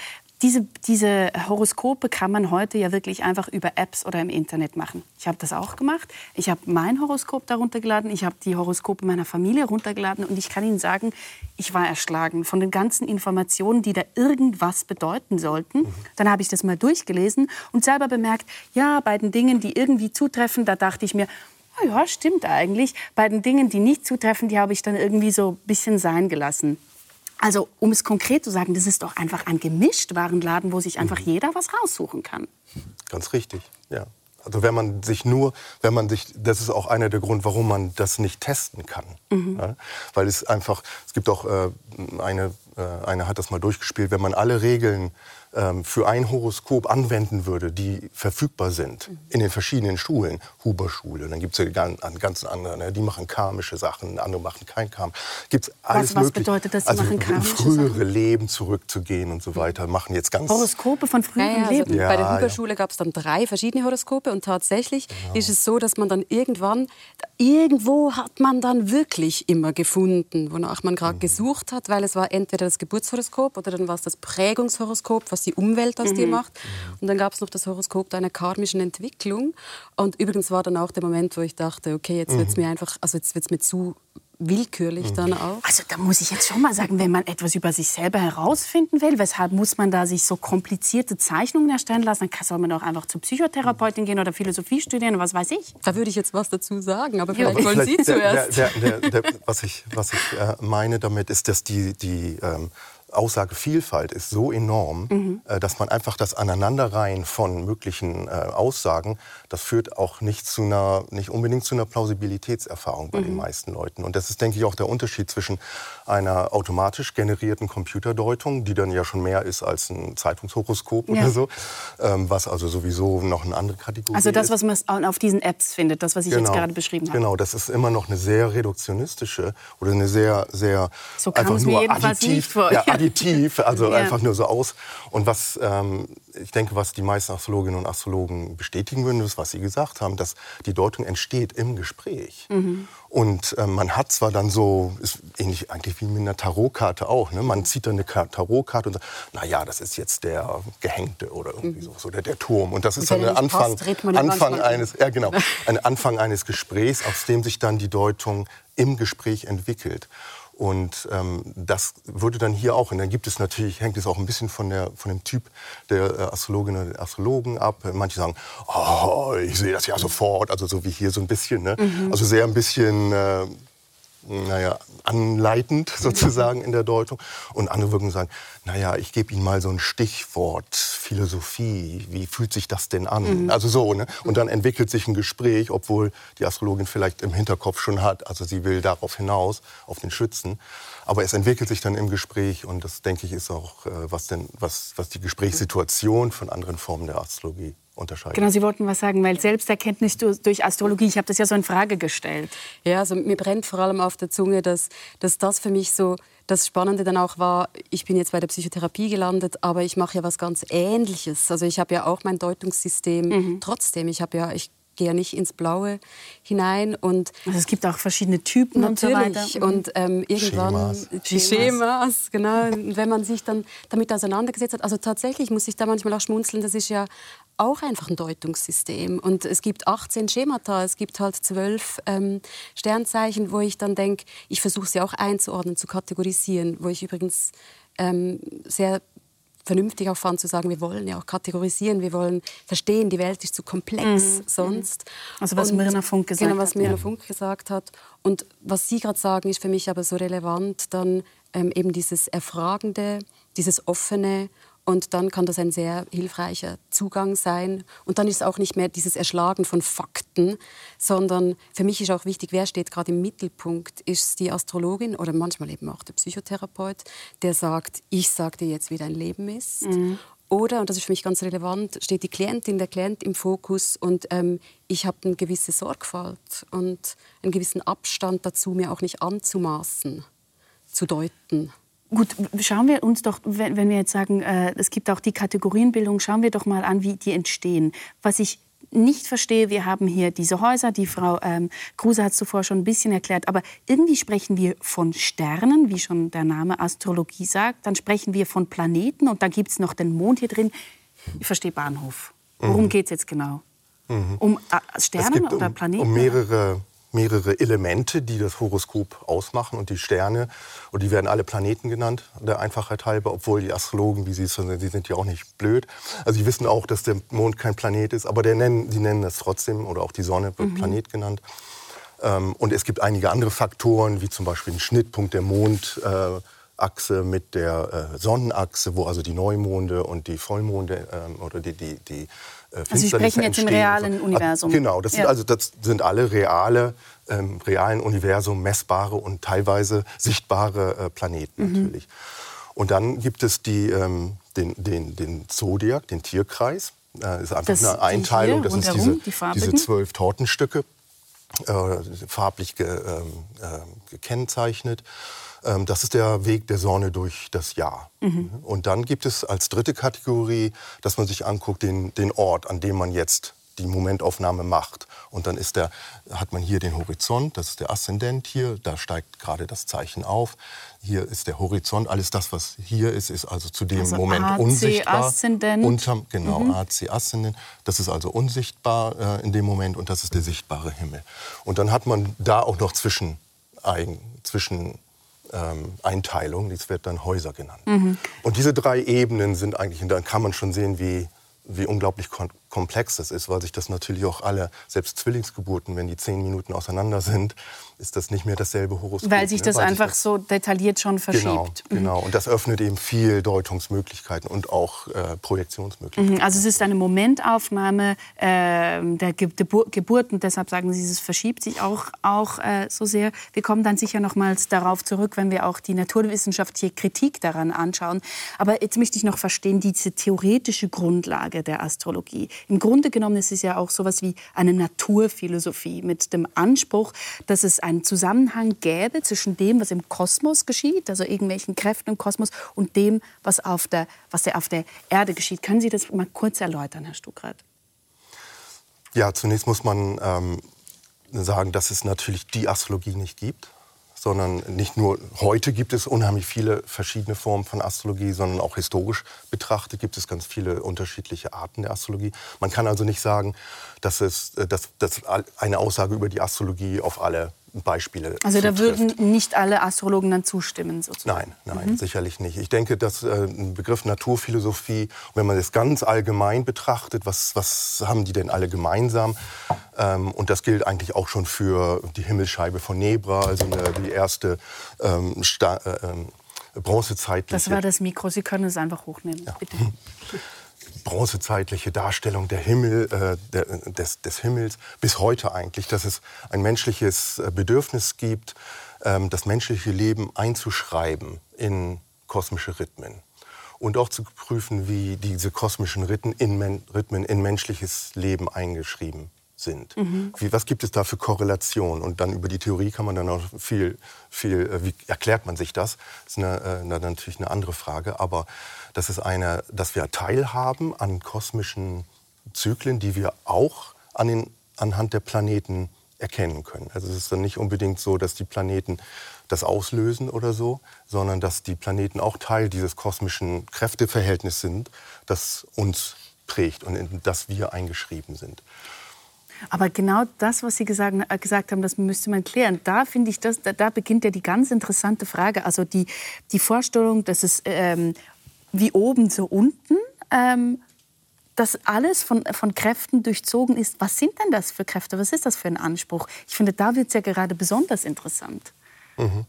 Diese, diese Horoskope kann man heute ja wirklich einfach über Apps oder im Internet machen. Ich habe das auch gemacht. Ich habe mein Horoskop darunter geladen. Ich habe die Horoskope meiner Familie runtergeladen. Und ich kann Ihnen sagen, ich war erschlagen von den ganzen Informationen, die da irgendwas bedeuten sollten. Dann habe ich das mal durchgelesen und selber bemerkt, ja, bei den Dingen, die irgendwie zutreffen, da dachte ich mir, oh ja, stimmt eigentlich. Bei den Dingen, die nicht zutreffen, die habe ich dann irgendwie so ein bisschen sein gelassen. Also, um es konkret zu sagen, das ist doch einfach ein Gemischtwarenladen, wo sich einfach mhm. jeder was raussuchen kann. Ganz richtig, ja. Also wenn man sich nur, wenn man sich, das ist auch einer der Gründe, warum man das nicht testen kann, mhm. ja? weil es einfach, es gibt auch äh, eine, äh, eine hat das mal durchgespielt, wenn man alle Regeln ähm, für ein Horoskop anwenden würde, die verfügbar sind in den verschiedenen Schulen, Huber-Schule, dann gibt es ja ganz, ganz andere, ne? die machen karmische Sachen, andere machen kein Karm. Gibt's alles was, was bedeutet das, sie also machen karmische frühere Sachen? Leben zurückzugehen und so weiter, machen jetzt ganz... Horoskope von früheren ja, ja, also Leben? Ja, bei der Huber-Schule gab es dann drei verschiedene Horoskope und tatsächlich genau. ist es so, dass man dann irgendwann, irgendwo hat man dann wirklich immer gefunden, wonach man gerade mhm. gesucht hat, weil es war entweder das Geburtshoroskop oder dann war es das Prägungshoroskop, was was die Umwelt aus mhm. dir macht. Und dann gab es noch das Horoskop deiner karmischen Entwicklung. Und übrigens war dann auch der Moment, wo ich dachte, okay, jetzt wird es mhm. mir einfach, also jetzt wird es mir zu willkürlich mhm. dann auch. Also da muss ich jetzt schon mal sagen, wenn man etwas über sich selber herausfinden will, weshalb muss man da sich so komplizierte Zeichnungen erstellen lassen? Dann soll man auch einfach zur Psychotherapeutin gehen oder Philosophie studieren, was weiß ich. Da würde ich jetzt was dazu sagen, aber vielleicht ja. wollen Sie zuerst. Der, der, der, was ich, was ich äh, meine damit ist, dass die, die ähm, Aussagevielfalt ist so enorm, mhm. Äh, dass man einfach das Aneinanderreihen von möglichen äh, Aussagen, das führt auch nicht, zu einer, nicht unbedingt zu einer Plausibilitätserfahrung bei mhm. den meisten Leuten. Und das ist, denke ich, auch der Unterschied zwischen einer automatisch generierten Computerdeutung, die dann ja schon mehr ist als ein Zeitungshoroskop ja. oder so, ähm, was also sowieso noch eine andere Kategorie ist. Also das, was man auf diesen Apps findet, das, was ich genau. jetzt gerade beschrieben habe. Genau, das ist immer noch eine sehr reduktionistische oder eine sehr, sehr so kam einfach es mir nur jedenfalls additiv, nicht vor. Ja, additiv, also ja. einfach nur so aus. Und was ähm, ich denke, was die meisten Astrologinnen und Astrologen bestätigen würden, ist, was Sie gesagt haben, dass die Deutung entsteht im Gespräch. Mhm. Und äh, man hat zwar dann so, ist ähnlich eigentlich wie mit einer Tarotkarte auch, ne? man zieht dann eine Tarotkarte und sagt, na ja, das ist jetzt der Gehängte oder irgendwie mhm. so, oder der Turm. Und das ist dann der Anfang, passt, Anfang eines, ja genau, ein Anfang eines Gesprächs, aus dem sich dann die Deutung im Gespräch entwickelt. Und ähm, das würde dann hier auch, und dann gibt es natürlich, hängt es auch ein bisschen von, der, von dem Typ der äh, Astrologinnen und Astrologen ab. Manche sagen, oh, ich sehe das ja sofort, also so wie hier so ein bisschen. Ne? Mhm. Also sehr ein bisschen äh, naja, anleitend sozusagen in der Deutung. Und andere würden sagen, naja, ich gebe Ihnen mal so ein Stichwort, Philosophie, wie fühlt sich das denn an? Mhm. Also so, ne? Und dann entwickelt sich ein Gespräch, obwohl die Astrologin vielleicht im Hinterkopf schon hat, also sie will darauf hinaus, auf den Schützen. Aber es entwickelt sich dann im Gespräch und das, denke ich, ist auch, äh, was, denn, was, was die Gesprächssituation von anderen Formen der Astrologie unterscheiden. Genau, Sie wollten was sagen, weil Selbsterkenntnis durch Astrologie, ich habe das ja so in Frage gestellt. Ja, also mir brennt vor allem auf der Zunge, dass, dass das für mich so das Spannende dann auch war, ich bin jetzt bei der Psychotherapie gelandet, aber ich mache ja was ganz Ähnliches. Also ich habe ja auch mein Deutungssystem mhm. trotzdem. Ich habe ja, ich gehe ja nicht ins Blaue hinein. Und also es gibt auch verschiedene Typen natürlich. und so weiter. Und ähm, irgendwann Schemas. die Schemas, genau. Und wenn man sich dann damit auseinandergesetzt hat, also tatsächlich muss ich da manchmal auch schmunzeln, das ist ja auch einfach ein Deutungssystem. Und es gibt 18 Schemata, es gibt halt zwölf ähm, Sternzeichen, wo ich dann denke, ich versuche sie auch einzuordnen, zu kategorisieren, wo ich übrigens ähm, sehr vernünftig auch fand, zu sagen, wir wollen ja auch kategorisieren, wir wollen verstehen, die Welt ist zu komplex mhm. sonst. Also was Mirna Funk gesagt genau, was Mirna ja. Funk gesagt hat. Und was Sie gerade sagen, ist für mich aber so relevant, dann ähm, eben dieses Erfragende, dieses Offene und dann kann das ein sehr hilfreicher Zugang sein. Und dann ist es auch nicht mehr dieses Erschlagen von Fakten, sondern für mich ist auch wichtig, wer steht gerade im Mittelpunkt. Ist es die Astrologin oder manchmal eben auch der Psychotherapeut, der sagt, ich sage dir jetzt, wie dein Leben ist. Mhm. Oder, und das ist für mich ganz relevant, steht die Klientin, der Klient im Fokus und ähm, ich habe eine gewisse Sorgfalt und einen gewissen Abstand dazu, mir auch nicht anzumaßen, zu deuten. Gut, schauen wir uns doch, wenn, wenn wir jetzt sagen, äh, es gibt auch die Kategorienbildung, schauen wir doch mal an, wie die entstehen. Was ich nicht verstehe, wir haben hier diese Häuser, die Frau ähm, Kruse hat es zuvor schon ein bisschen erklärt, aber irgendwie sprechen wir von Sternen, wie schon der Name Astrologie sagt, dann sprechen wir von Planeten und dann gibt es noch den Mond hier drin. Ich verstehe Bahnhof. Worum mhm. geht es jetzt genau? Mhm. Um äh, Sterne oder um, Planeten? Um mehrere mehrere Elemente, die das Horoskop ausmachen und die Sterne. Und die werden alle Planeten genannt, der Einfachheit halber, obwohl die Astrologen, wie sie es sind, die sind ja auch nicht blöd. Also sie wissen auch, dass der Mond kein Planet ist, aber nennen, sie nennen es trotzdem, oder auch die Sonne wird mhm. Planet genannt. Ähm, und es gibt einige andere Faktoren, wie zum Beispiel den Schnittpunkt der Mondachse mit der äh, Sonnenachse, wo also die Neumonde und die Vollmonde ähm, oder die, die, die äh, also Sie sprechen jetzt im realen Universum. Genau, das sind, also, das sind alle reale, ähm, realen Universum messbare und teilweise sichtbare äh, Planeten mhm. natürlich. Und dann gibt es die, ähm, den, den, den Zodiac, den Tierkreis. Äh, ist einfach das eine Einteilung. Das ist diese, die diese zwölf Tortenstücke, äh, farblich ge, ähm, äh, gekennzeichnet. Ähm, das ist der Weg der Sonne durch das Jahr. Mhm. Und dann gibt es als dritte Kategorie, dass man sich anguckt, den, den Ort, an dem man jetzt die Momentaufnahme macht. Und dann ist der, hat man hier den Horizont, das ist der Aszendent hier, da steigt gerade das Zeichen auf. Hier ist der Horizont, alles das, was hier ist, ist also zu dem also Moment AC unsichtbar. Aszendent. Unterm, genau, mhm. AC Aszendent. Das ist also unsichtbar äh, in dem Moment und das ist der sichtbare Himmel. Und dann hat man da auch noch zwischen, zwischen ähm, Einteilung, das wird dann Häuser genannt. Mhm. Und diese drei Ebenen sind eigentlich, und dann kann man schon sehen, wie, wie unglaublich komplex das ist, weil sich das natürlich auch alle, selbst Zwillingsgeburten, wenn die zehn Minuten auseinander sind, ist das nicht mehr dasselbe Horoskop. Weil sich das ne? weil einfach sich das so detailliert schon verschiebt. Genau, mhm. genau. Und das öffnet eben viel Deutungsmöglichkeiten und auch äh, Projektionsmöglichkeiten. Mhm. Also es ist eine Momentaufnahme äh, der Gebur Geburt und deshalb sagen Sie, es verschiebt sich auch, auch äh, so sehr. Wir kommen dann sicher nochmals darauf zurück, wenn wir auch die naturwissenschaftliche Kritik daran anschauen. Aber jetzt möchte ich noch verstehen, diese theoretische Grundlage der Astrologie. Im Grunde genommen ist es ja auch so etwas wie eine Naturphilosophie mit dem Anspruch, dass es einen Zusammenhang gäbe zwischen dem, was im Kosmos geschieht, also irgendwelchen Kräften im Kosmos, und dem, was auf der, was auf der Erde geschieht. Können Sie das mal kurz erläutern, Herr Stuckrad? Ja, zunächst muss man ähm, sagen, dass es natürlich die Astrologie nicht gibt sondern nicht nur heute gibt es unheimlich viele verschiedene Formen von Astrologie, sondern auch historisch betrachtet gibt es ganz viele unterschiedliche Arten der Astrologie. Man kann also nicht sagen, dass, es, äh, dass, dass eine Aussage über die Astrologie auf alle Beispiele. Also da würden nicht alle Astrologen dann zustimmen, sozusagen? Nein, nein, mhm. sicherlich nicht. Ich denke, dass äh, ein Begriff Naturphilosophie, wenn man das ganz allgemein betrachtet, was, was haben die denn alle gemeinsam? Ähm, und das gilt eigentlich auch schon für die Himmelsscheibe von Nebra, also eine, die erste ähm, Sta äh, ähm, bronzezeitliche. Das war das Mikro. Sie können es einfach hochnehmen, ja. bitte. bronzezeitliche Darstellung der Himmel, äh, der, des, des, Himmels bis heute eigentlich, dass es ein menschliches äh, Bedürfnis gibt, ähm, das menschliche Leben einzuschreiben in kosmische Rhythmen und auch zu prüfen, wie diese kosmischen Rhythmen in, Rhythmen in menschliches Leben eingeschrieben sind. Mhm. Wie, was gibt es da für Korrelationen? Und dann über die Theorie kann man dann auch viel, viel äh, wie erklärt man sich das? Das ist eine, äh, natürlich eine andere Frage. Aber das ist eine, dass wir teilhaben an kosmischen Zyklen, die wir auch an den, anhand der Planeten erkennen können. Also es ist dann nicht unbedingt so, dass die Planeten das auslösen oder so, sondern dass die Planeten auch Teil dieses kosmischen Kräfteverhältnisses sind, das uns prägt und in das wir eingeschrieben sind. Aber genau das, was Sie gesagt, äh, gesagt haben, das müsste man klären. Da finde ich, das, da, da, beginnt ja die ganz interessante Frage. Also die, die Vorstellung, dass es ähm, wie oben so unten. Ähm, dass alles von, von Kräften durchzogen ist. Was sind denn das für Kräfte? Was ist das für ein Anspruch? Ich finde, da wird es ja gerade besonders interessant. Mhm.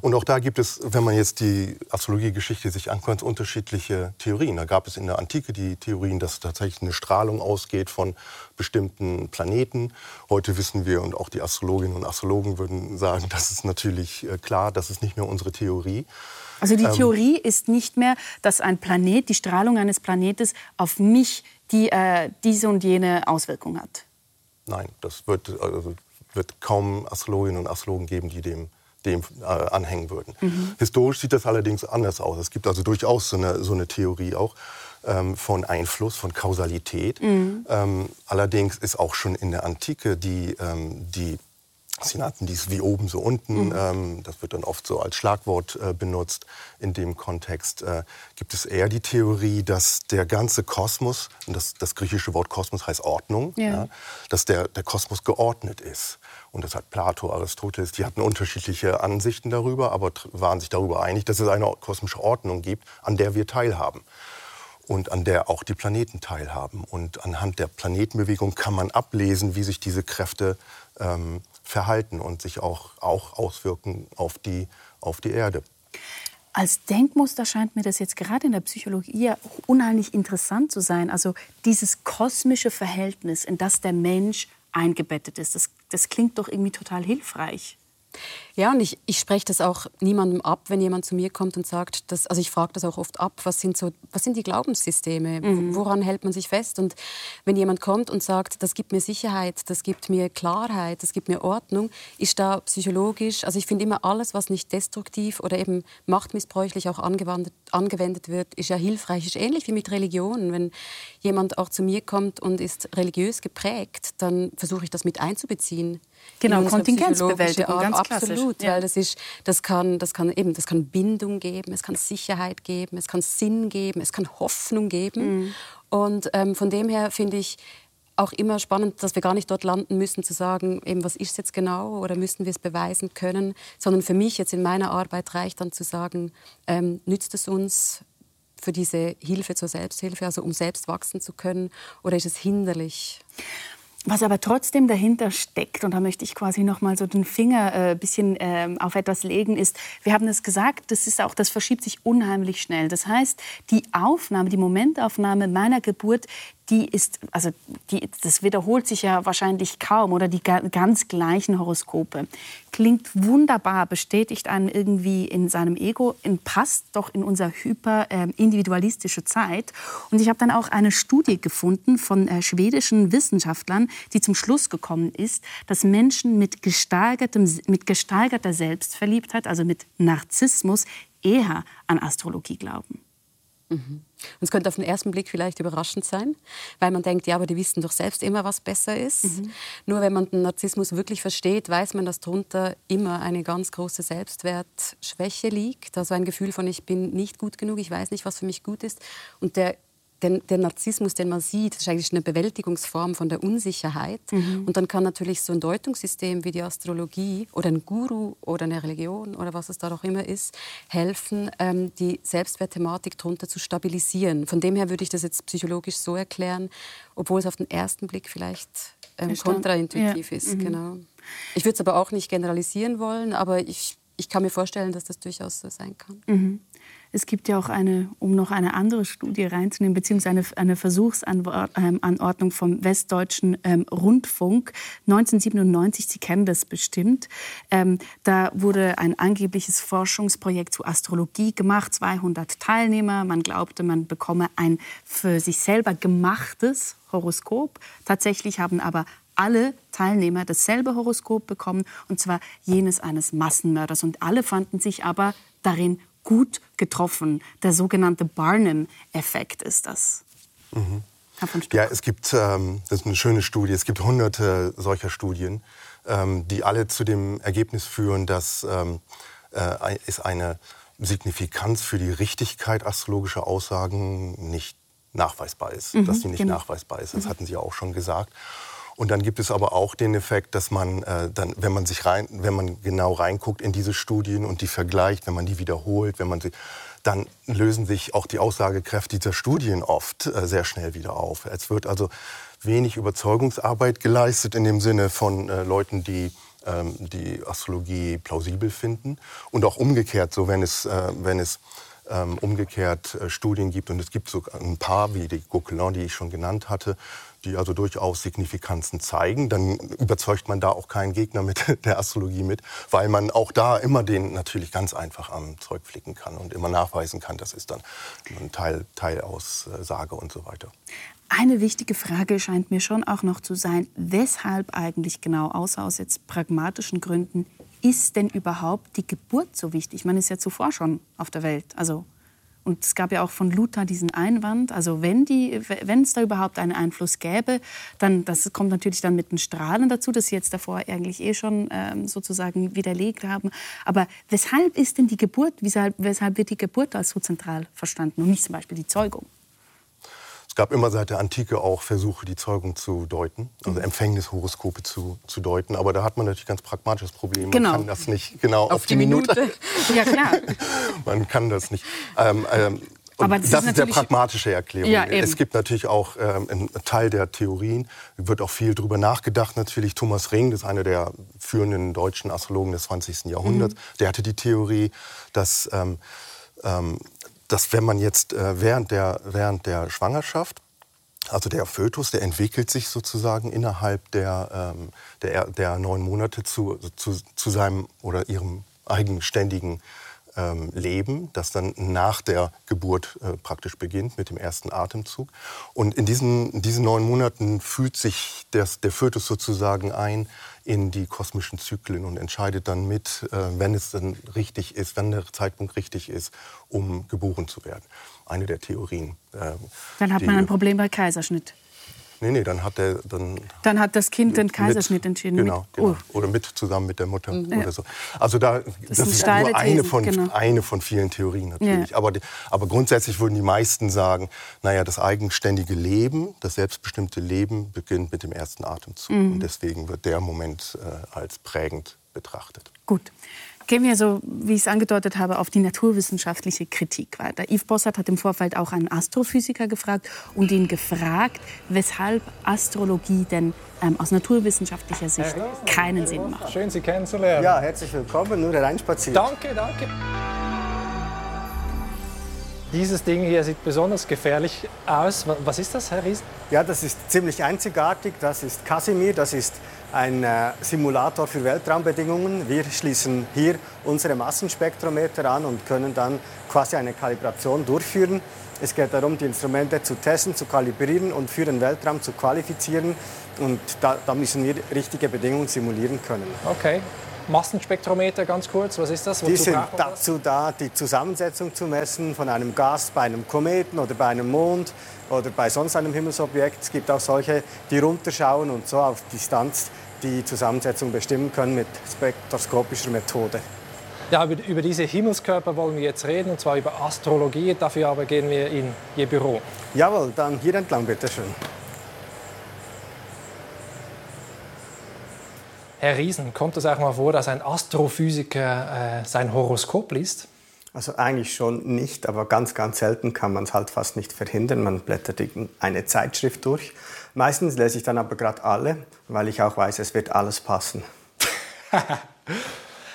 Und auch da gibt es, wenn man jetzt die Astrologiegeschichte sich anguckt, unterschiedliche Theorien. Da gab es in der Antike die Theorien, dass tatsächlich eine Strahlung ausgeht von bestimmten Planeten. Heute wissen wir, und auch die Astrologinnen und Astrologen würden sagen, das ist natürlich äh, klar, das ist nicht mehr unsere Theorie. Also die ähm, Theorie ist nicht mehr, dass ein Planet, die Strahlung eines Planetes auf mich die, äh, diese und jene Auswirkung hat. Nein, das wird, also, wird kaum Astrologinnen und Astrologen geben, die dem dem äh, anhängen würden. Mhm. Historisch sieht das allerdings anders aus. Es gibt also durchaus so eine, so eine Theorie auch ähm, von Einfluss, von Kausalität. Mhm. Ähm, allerdings ist auch schon in der Antike die, ähm, die Sie nannten dies wie oben, so unten. Mhm. Ähm, das wird dann oft so als Schlagwort äh, benutzt. In dem Kontext äh, gibt es eher die Theorie, dass der ganze Kosmos, und das, das griechische Wort Kosmos heißt Ordnung, ja. Ja, dass der, der Kosmos geordnet ist. Und das hat Plato, Aristoteles, die hatten unterschiedliche Ansichten darüber, aber waren sich darüber einig, dass es eine kosmische Ordnung gibt, an der wir teilhaben und an der auch die Planeten teilhaben. Und anhand der Planetenbewegung kann man ablesen, wie sich diese Kräfte ähm, verhalten und sich auch, auch auswirken auf die, auf die Erde. Als Denkmuster scheint mir das jetzt gerade in der Psychologie unheimlich interessant zu sein. Also dieses kosmische Verhältnis, in das der Mensch eingebettet ist, das, das klingt doch irgendwie total hilfreich. Ja, und ich, ich spreche das auch niemandem ab, wenn jemand zu mir kommt und sagt, dass, also ich frage das auch oft ab, was sind, so, was sind die Glaubenssysteme, mhm. woran hält man sich fest? Und wenn jemand kommt und sagt, das gibt mir Sicherheit, das gibt mir Klarheit, das gibt mir Ordnung, ist da psychologisch, also ich finde immer alles, was nicht destruktiv oder eben machtmissbräuchlich auch angewendet, angewendet wird, ist ja hilfreich. Ist ähnlich wie mit Religion. Wenn jemand auch zu mir kommt und ist religiös geprägt, dann versuche ich das mit einzubeziehen. Genau, Kontingenzbewältigung, ganz Absolut, klassisch. weil das ist, das kann, das kann eben, das kann Bindung geben, es kann Sicherheit geben, es kann Sinn geben, es kann Hoffnung geben. Mhm. Und ähm, von dem her finde ich auch immer spannend, dass wir gar nicht dort landen müssen, zu sagen, eben, was ist es jetzt genau oder müssen wir es beweisen können, sondern für mich jetzt in meiner Arbeit reicht dann zu sagen, ähm, nützt es uns für diese Hilfe zur Selbsthilfe, also um selbst wachsen zu können, oder ist es hinderlich? Was aber trotzdem dahinter steckt, und da möchte ich quasi noch mal so den Finger ein äh, bisschen äh, auf etwas legen, ist, wir haben es gesagt, das ist auch, das verschiebt sich unheimlich schnell. Das heißt, die Aufnahme, die Momentaufnahme meiner Geburt, die ist, also die, das wiederholt sich ja wahrscheinlich kaum oder die ganz gleichen Horoskope. Klingt wunderbar, bestätigt einen irgendwie in seinem Ego, passt doch in unser hyper äh, individualistische Zeit. Und ich habe dann auch eine Studie gefunden von äh, schwedischen Wissenschaftlern, die zum Schluss gekommen ist, dass Menschen mit, gesteigertem, mit gesteigerter Selbstverliebtheit, also mit Narzissmus, eher an Astrologie glauben. Mhm. Und es könnte auf den ersten Blick vielleicht überraschend sein, weil man denkt, ja, aber die wissen doch selbst immer, was besser ist. Mhm. Nur wenn man den Narzissmus wirklich versteht, weiß man, dass darunter immer eine ganz große Selbstwertschwäche liegt. Also ein Gefühl von, ich bin nicht gut genug, ich weiß nicht, was für mich gut ist. Und der den, der Narzissmus, den man sieht, ist eigentlich eine Bewältigungsform von der Unsicherheit. Mhm. Und dann kann natürlich so ein Deutungssystem wie die Astrologie oder ein Guru oder eine Religion oder was es da auch immer ist, helfen, ähm, die Selbstwertthematik darunter zu stabilisieren. Von dem her würde ich das jetzt psychologisch so erklären, obwohl es auf den ersten Blick vielleicht ähm, kontraintuitiv ja. ist. Mhm. Genau. Ich würde es aber auch nicht generalisieren wollen, aber ich, ich kann mir vorstellen, dass das durchaus so sein kann. Mhm. Es gibt ja auch eine, um noch eine andere Studie reinzunehmen, beziehungsweise eine, eine Versuchsanordnung vom Westdeutschen ähm, Rundfunk 1997. Sie kennen das bestimmt. Ähm, da wurde ein angebliches Forschungsprojekt zu Astrologie gemacht, 200 Teilnehmer. Man glaubte, man bekomme ein für sich selber gemachtes Horoskop. Tatsächlich haben aber alle Teilnehmer dasselbe Horoskop bekommen, und zwar jenes eines Massenmörders. Und alle fanden sich aber darin gut getroffen. Der sogenannte Barnum-Effekt ist das. Mhm. Ja, es gibt, ähm, das ist eine schöne Studie, es gibt hunderte solcher Studien, ähm, die alle zu dem Ergebnis führen, dass ähm, äh, es eine Signifikanz für die Richtigkeit astrologischer Aussagen nicht nachweisbar ist, mhm, dass sie nicht genau. nachweisbar ist. Das mhm. hatten Sie ja auch schon gesagt. Und dann gibt es aber auch den Effekt, dass man äh, dann, wenn man sich rein, wenn man genau reinguckt in diese Studien und die vergleicht, wenn man die wiederholt, wenn man sie, dann lösen sich auch die Aussagekräfte dieser Studien oft äh, sehr schnell wieder auf. Es wird also wenig Überzeugungsarbeit geleistet in dem Sinne von äh, Leuten, die ähm, die Astrologie plausibel finden. Und auch umgekehrt, so wenn es, äh, wenn es ähm, umgekehrt äh, Studien gibt, und es gibt sogar ein paar, wie die Gauquelin, die ich schon genannt hatte, die also durchaus Signifikanzen zeigen, dann überzeugt man da auch keinen Gegner mit der Astrologie mit, weil man auch da immer den natürlich ganz einfach am Zeug flicken kann und immer nachweisen kann, das ist dann ein Teil, Teilaussage und so weiter. Eine wichtige Frage scheint mir schon auch noch zu sein, weshalb eigentlich genau, außer aus jetzt pragmatischen Gründen, ist denn überhaupt die Geburt so wichtig? Man ist ja zuvor schon auf der Welt. Also, und es gab ja auch von Luther diesen Einwand, also wenn, die, wenn es da überhaupt einen Einfluss gäbe, dann das kommt natürlich dann mit den Strahlen dazu, das Sie jetzt davor eigentlich eh schon ähm, sozusagen widerlegt haben. Aber weshalb ist denn die Geburt, weshalb, weshalb wird die Geburt als so zentral verstanden und nicht zum Beispiel die Zeugung? Es gab immer seit der Antike auch Versuche, die Zeugung zu deuten, also mhm. Empfängnishoroskope zu, zu deuten. Aber da hat man natürlich ganz pragmatisches Problem. Genau. Man kann das nicht genau auf, auf die, die Minute. Minute. ja, klar. man kann das nicht. Ähm, ähm, aber das, das ist, ist der pragmatische Erklärung. Ja, es gibt natürlich auch ähm, einen Teil der Theorien, wird auch viel darüber nachgedacht. Natürlich Thomas Ring, das ist einer der führenden deutschen Astrologen des 20. Jahrhunderts, mhm. der hatte die Theorie, dass ähm, ähm, dass wenn man jetzt äh, während, der, während der Schwangerschaft, also der Fötus, der entwickelt sich sozusagen innerhalb der, ähm, der, der neun Monate zu, zu, zu seinem oder ihrem eigenständigen ähm, Leben, das dann nach der Geburt äh, praktisch beginnt mit dem ersten Atemzug. Und in diesen, in diesen neun Monaten fühlt sich das, der Fötus sozusagen ein in die kosmischen Zyklen und entscheidet dann mit, äh, wenn es dann richtig ist, wenn der Zeitpunkt richtig ist, um geboren zu werden. Eine der Theorien. Äh, dann hat man ein Problem bei Kaiserschnitt. Nee, nee, dann hat er dann. Dann hat das Kind den Kaiserschnitt entschieden. Genau, mit, genau. Oh. oder mit zusammen mit der Mutter mhm. oder so. Also da das, das ist nur eine von genau. eine von vielen Theorien natürlich. Ja. Aber, aber grundsätzlich würden die meisten sagen, naja, das eigenständige Leben, das selbstbestimmte Leben beginnt mit dem ersten Atemzug mhm. und deswegen wird der Moment äh, als prägend betrachtet. Gut. Gehen wir so, wie ich es angedeutet habe, auf die naturwissenschaftliche Kritik weiter. Yves Bossert hat im Vorfeld auch einen Astrophysiker gefragt und ihn gefragt, weshalb Astrologie denn ähm, aus naturwissenschaftlicher Sicht keinen Sinn macht. Schön, Sie kennenzulernen. Ja, herzlich willkommen. Nur reinspazieren. Danke, danke. Dieses Ding hier sieht besonders gefährlich aus. Was ist das, Herr Riesen? Ja, das ist ziemlich einzigartig. Das ist Casimir. Das ist ein äh, Simulator für Weltraumbedingungen. Wir schließen hier unsere Massenspektrometer an und können dann quasi eine Kalibration durchführen. Es geht darum, die Instrumente zu testen, zu kalibrieren und für den Weltraum zu qualifizieren. Und da, da müssen wir richtige Bedingungen simulieren können. Okay. Massenspektrometer ganz kurz, was ist das? Wozu die sind dazu da, die Zusammensetzung zu messen von einem Gas bei einem Kometen oder bei einem Mond oder bei sonst einem Himmelsobjekt. Es gibt auch solche, die runterschauen und so auf Distanz die Zusammensetzung bestimmen können mit spektroskopischer Methode. Ja, über, über, diese Himmelskörper wollen wir jetzt reden, und zwar über Astrologie. Dafür aber gehen wir in Ihr Büro. Jawohl, dann hier entlang, bitte schön. Herr Riesen, kommt es auch mal vor, dass ein Astrophysiker äh, sein Horoskop liest? Also eigentlich schon nicht, aber ganz, ganz selten kann man es halt fast nicht verhindern. Man blättert eine Zeitschrift durch. Meistens lese ich dann aber gerade alle, weil ich auch weiß, es wird alles passen.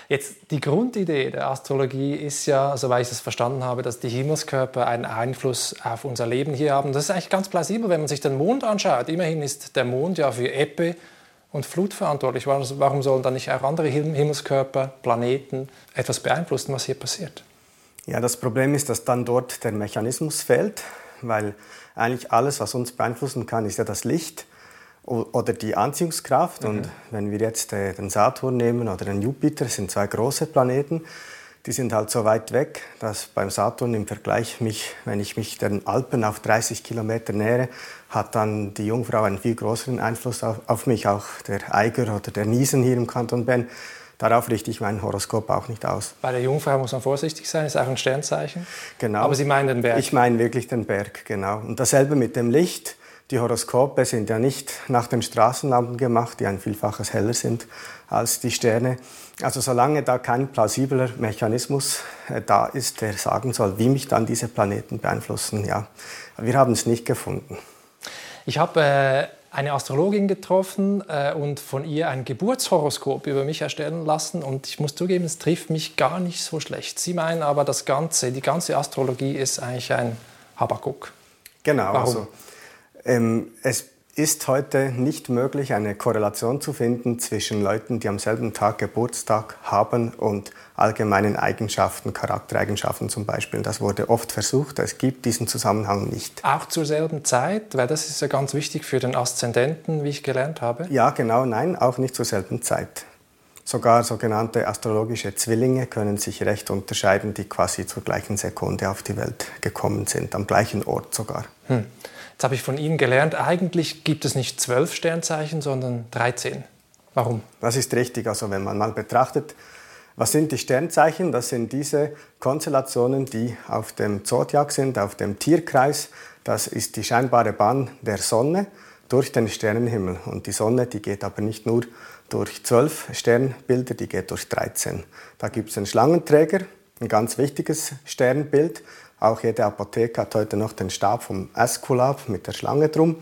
Jetzt die Grundidee der Astrologie ist ja, soweit ich es verstanden habe, dass die Himmelskörper einen Einfluss auf unser Leben hier haben. Das ist eigentlich ganz plausibel, wenn man sich den Mond anschaut. Immerhin ist der Mond ja für Ebbe und Flut verantwortlich. Warum sollen dann nicht auch andere Himmelskörper, Planeten etwas beeinflussen, was hier passiert? Ja, das Problem ist, dass dann dort der Mechanismus fehlt, weil eigentlich alles, was uns beeinflussen kann, ist ja das Licht oder die Anziehungskraft. Mhm. Und wenn wir jetzt äh, den Saturn nehmen oder den Jupiter, das sind zwei große Planeten, die sind halt so weit weg, dass beim Saturn im Vergleich mich, wenn ich mich den Alpen auf 30 Kilometer nähere, hat dann die Jungfrau einen viel größeren Einfluss auf, auf mich, auch der Eiger oder der Niesen hier im Kanton Bern darauf richte ich mein Horoskop auch nicht aus. Bei der Jungfrau muss man vorsichtig sein, ist auch ein Sternzeichen. Genau. Aber Sie meinen den Berg? Ich meine wirklich den Berg, genau. Und dasselbe mit dem Licht. Die Horoskope sind ja nicht nach den Straßenlampen gemacht, die ein Vielfaches heller sind als die Sterne. Also solange da kein plausibler Mechanismus äh, da ist, der sagen soll, wie mich dann diese Planeten beeinflussen, ja, wir haben es nicht gefunden. Ich habe äh, eine Astrologin getroffen äh, und von ihr ein Geburtshoroskop über mich erstellen lassen und ich muss zugeben, es trifft mich gar nicht so schlecht. Sie meinen aber, das Ganze, die ganze Astrologie ist eigentlich ein Habakuk. Genau. Warum? Also, ähm, es ist heute nicht möglich, eine Korrelation zu finden zwischen Leuten, die am selben Tag Geburtstag haben und allgemeinen Eigenschaften, Charaktereigenschaften zum Beispiel. Das wurde oft versucht, es gibt diesen Zusammenhang nicht. Auch zur selben Zeit, weil das ist ja ganz wichtig für den Aszendenten, wie ich gelernt habe. Ja, genau, nein, auch nicht zur selben Zeit. Sogar sogenannte astrologische Zwillinge können sich recht unterscheiden, die quasi zur gleichen Sekunde auf die Welt gekommen sind, am gleichen Ort sogar. Hm. Jetzt habe ich von Ihnen gelernt, eigentlich gibt es nicht zwölf Sternzeichen, sondern 13. Warum? Das ist richtig. Also wenn man mal betrachtet, was sind die Sternzeichen? Das sind diese Konstellationen, die auf dem Zodiac sind, auf dem Tierkreis. Das ist die scheinbare Bahn der Sonne durch den Sternenhimmel. Und die Sonne, die geht aber nicht nur durch zwölf Sternbilder, die geht durch 13. Da gibt es den Schlangenträger, ein ganz wichtiges Sternbild. Auch jede Apotheke hat heute noch den Stab vom Eskulap mit der Schlange drum.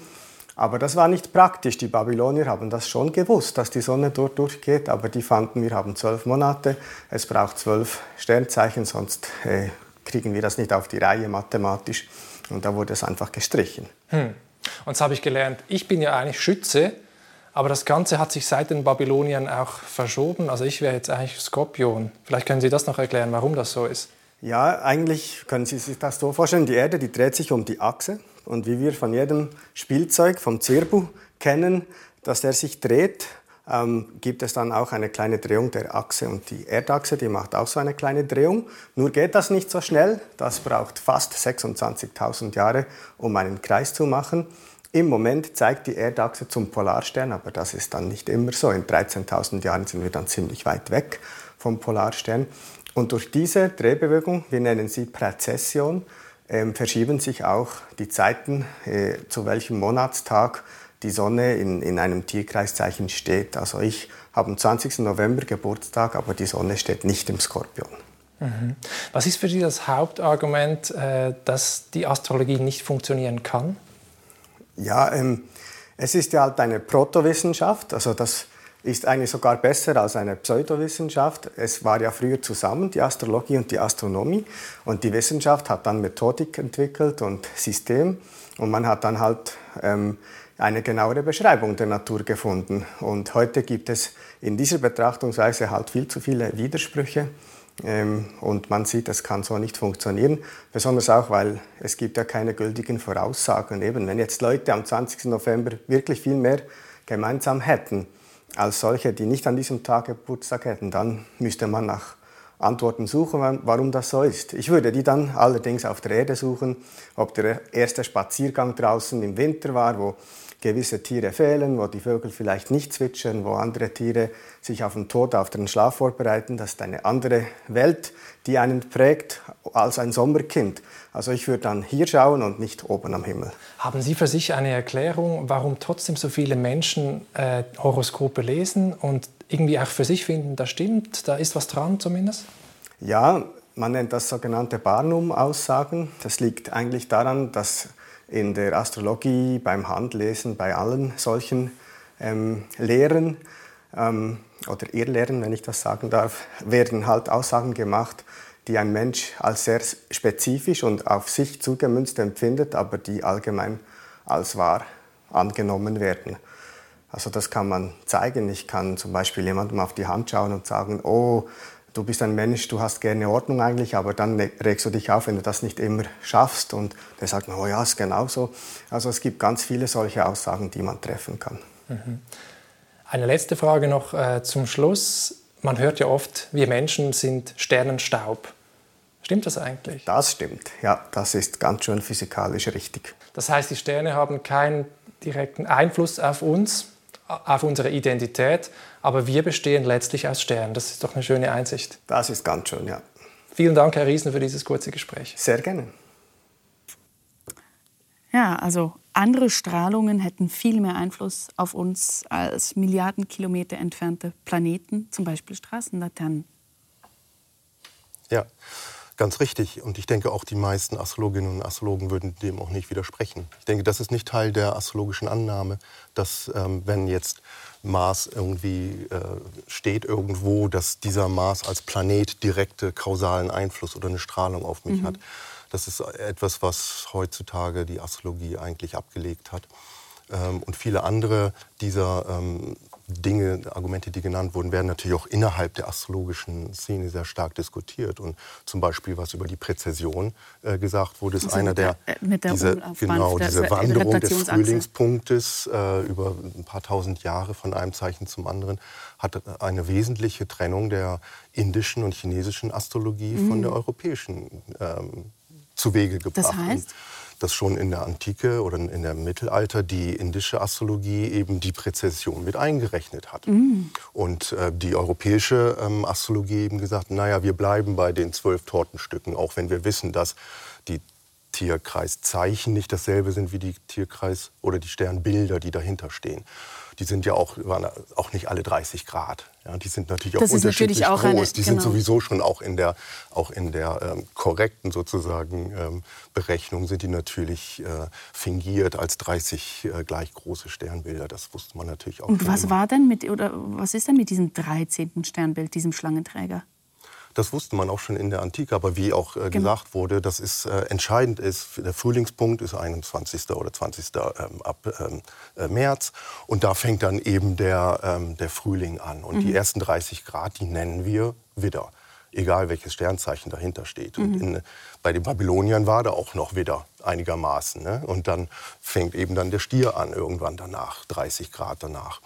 Aber das war nicht praktisch. Die Babylonier haben das schon gewusst, dass die Sonne dort durchgeht, aber die fanden, wir haben zwölf Monate, es braucht zwölf Sternzeichen, sonst äh, kriegen wir das nicht auf die Reihe mathematisch. Und da wurde es einfach gestrichen. Hm. Und jetzt habe ich gelernt, ich bin ja eigentlich Schütze, aber das Ganze hat sich seit den Babyloniern auch verschoben. Also ich wäre jetzt eigentlich Skorpion. Vielleicht können Sie das noch erklären, warum das so ist. Ja, eigentlich können Sie sich das so vorstellen, die Erde, die dreht sich um die Achse. Und wie wir von jedem Spielzeug, vom Zirbu kennen, dass der sich dreht, ähm, gibt es dann auch eine kleine Drehung der Achse. Und die Erdachse, die macht auch so eine kleine Drehung. Nur geht das nicht so schnell. Das braucht fast 26.000 Jahre, um einen Kreis zu machen. Im Moment zeigt die Erdachse zum Polarstern, aber das ist dann nicht immer so. In 13.000 Jahren sind wir dann ziemlich weit weg vom Polarstern. Und durch diese Drehbewegung, wir nennen sie Präzession, ähm, verschieben sich auch die Zeiten, äh, zu welchem Monatstag die Sonne in, in einem Tierkreiszeichen steht. Also ich habe am 20. November Geburtstag, aber die Sonne steht nicht im Skorpion. Mhm. Was ist für Sie das Hauptargument, äh, dass die Astrologie nicht funktionieren kann? Ja, ähm, es ist ja halt eine Protowissenschaft, also das ist eigentlich sogar besser als eine Pseudowissenschaft. Es war ja früher zusammen, die Astrologie und die Astronomie. Und die Wissenschaft hat dann Methodik entwickelt und System. Und man hat dann halt ähm, eine genauere Beschreibung der Natur gefunden. Und heute gibt es in dieser Betrachtungsweise halt viel zu viele Widersprüche. Ähm, und man sieht, es kann so nicht funktionieren. Besonders auch, weil es gibt ja keine gültigen Voraussagen. Eben, wenn jetzt Leute am 20. November wirklich viel mehr gemeinsam hätten, als solche, die nicht an diesem Tag Geburtstag hätten, dann müsste man nach Antworten suchen, warum das so ist. Ich würde die dann allerdings auf der Erde suchen, ob der erste Spaziergang draußen im Winter war, wo gewisse Tiere fehlen, wo die Vögel vielleicht nicht zwitschern, wo andere Tiere sich auf den Tod, auf den Schlaf vorbereiten. Das ist eine andere Welt, die einen prägt als ein Sommerkind. Also ich würde dann hier schauen und nicht oben am Himmel. Haben Sie für sich eine Erklärung, warum trotzdem so viele Menschen äh, Horoskope lesen und irgendwie auch für sich finden, das stimmt, da ist was dran zumindest? Ja, man nennt das sogenannte Barnum-Aussagen. Das liegt eigentlich daran, dass in der Astrologie, beim Handlesen, bei allen solchen ähm, Lehren ähm, oder Irrlehren, wenn ich das sagen darf, werden halt Aussagen gemacht, die ein Mensch als sehr spezifisch und auf sich zugemünzt empfindet, aber die allgemein als wahr angenommen werden. Also das kann man zeigen. Ich kann zum Beispiel jemandem auf die Hand schauen und sagen, oh, du bist ein Mensch, du hast gerne Ordnung eigentlich, aber dann regst du dich auf, wenn du das nicht immer schaffst. Und der sagt, oh ja, ist genauso. Also es gibt ganz viele solche Aussagen, die man treffen kann. Mhm. Eine letzte Frage noch äh, zum Schluss. Man hört ja oft, wir Menschen sind Sternenstaub. Stimmt das eigentlich? Das stimmt, ja, das ist ganz schön physikalisch richtig. Das heißt, die Sterne haben keinen direkten Einfluss auf uns, auf unsere Identität, aber wir bestehen letztlich aus Sternen. Das ist doch eine schöne Einsicht. Das ist ganz schön, ja. Vielen Dank, Herr Riesen, für dieses kurze Gespräch. Sehr gerne. Ja, also andere Strahlungen hätten viel mehr Einfluss auf uns als Milliarden Kilometer entfernte Planeten, zum Beispiel Straßenlaternen. Ja, ganz richtig. Und ich denke, auch die meisten Astrologinnen und Astrologen würden dem auch nicht widersprechen. Ich denke, das ist nicht Teil der astrologischen Annahme, dass ähm, wenn jetzt Mars irgendwie äh, steht irgendwo, dass dieser Mars als Planet direkte kausalen Einfluss oder eine Strahlung auf mich mhm. hat. Das ist etwas, was heutzutage die Astrologie eigentlich abgelegt hat. Ähm, und viele andere dieser ähm, Dinge, Argumente, die genannt wurden, werden natürlich auch innerhalb der astrologischen Szene sehr stark diskutiert. Und zum Beispiel, was über die Präzision äh, gesagt wurde, ist also einer der, äh, der diese, genau, diese Wanderung des Frühlingspunktes äh, über ein paar tausend Jahre von einem Zeichen zum anderen, hat eine wesentliche Trennung der indischen und chinesischen Astrologie mhm. von der europäischen ähm, zu Wege gebracht. Das heißt? dass schon in der Antike oder in der Mittelalter die indische Astrologie eben die Präzession mit eingerechnet hat. Mm. Und äh, die europäische ähm, Astrologie eben gesagt, naja, wir bleiben bei den zwölf Tortenstücken, auch wenn wir wissen, dass die Tierkreiszeichen nicht dasselbe sind wie die Tierkreis- oder die Sternbilder, die dahinter stehen die sind ja auch, waren auch nicht alle 30 Grad. Ja, die sind natürlich auch das unterschiedlich natürlich auch groß. Eine, die genau. sind sowieso schon auch in der, auch in der ähm, korrekten sozusagen ähm, Berechnung sind die natürlich äh, fingiert als 30 äh, gleich große Sternbilder. Das wusste man natürlich auch. Und was immer. war denn mit oder was ist denn mit diesem 13. Sternbild, diesem Schlangenträger? Das wusste man auch schon in der Antike, aber wie auch äh, genau. gesagt wurde, das ist äh, entscheidend ist, der Frühlingspunkt ist 21. oder 20. Ähm, ab ähm, äh, März und da fängt dann eben der, ähm, der Frühling an und mhm. die ersten 30 Grad, die nennen wir Widder, egal welches Sternzeichen dahinter steht. Mhm. Und in, bei den Babyloniern war da auch noch Widder einigermaßen ne? und dann fängt eben dann der Stier an irgendwann danach, 30 Grad danach.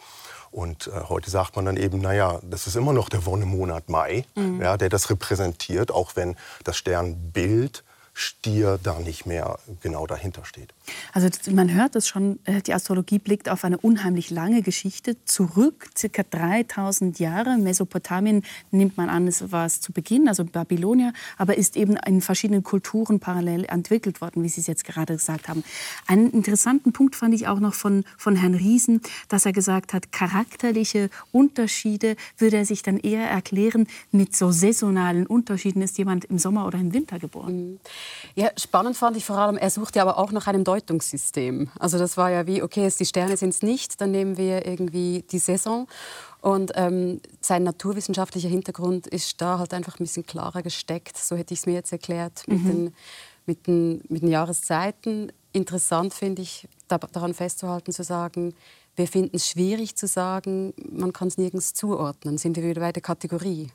Und äh, heute sagt man dann eben, naja, das ist immer noch der Wonnemonat Mai, mhm. ja, der das repräsentiert, auch wenn das Sternbild Stier da nicht mehr genau dahinter steht. Also man hört es schon, äh, die Astrologie blickt auf eine unheimlich lange Geschichte zurück, circa 3000 Jahre. Mesopotamien nimmt man an, es war es zu Beginn, also Babylonier, aber ist eben in verschiedenen Kulturen parallel entwickelt worden, wie Sie es jetzt gerade gesagt haben. Einen interessanten Punkt fand ich auch noch von, von Herrn Riesen, dass er gesagt hat, charakterliche Unterschiede würde er sich dann eher erklären mit so saisonalen Unterschieden. Ist jemand im Sommer oder im Winter geboren? Mhm. Ja, spannend fand ich vor allem, er sucht ja aber auch nach einem Deutungssystem. Also das war ja wie, okay, die Sterne sind es nicht, dann nehmen wir irgendwie die Saison. Und ähm, sein naturwissenschaftlicher Hintergrund ist da halt einfach ein bisschen klarer gesteckt. So hätte ich es mir jetzt erklärt mit, mhm. den, mit, den, mit den Jahreszeiten. Interessant finde ich, da, daran festzuhalten, zu sagen, wir finden es schwierig zu sagen, man kann es nirgends zuordnen. Sind wir wieder bei der Kategorie.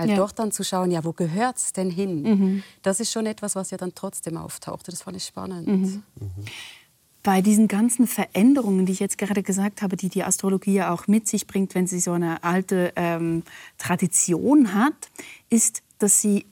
Weil ja. dort dann zu schauen, ja, wo gehört es denn hin? Mhm. Das ist schon etwas, was ja dann trotzdem auftauchte. Das fand ich spannend. Mhm. Mhm. Bei diesen ganzen Veränderungen, die ich jetzt gerade gesagt habe, die die Astrologie ja auch mit sich bringt, wenn sie so eine alte ähm, Tradition hat, ist, dass sie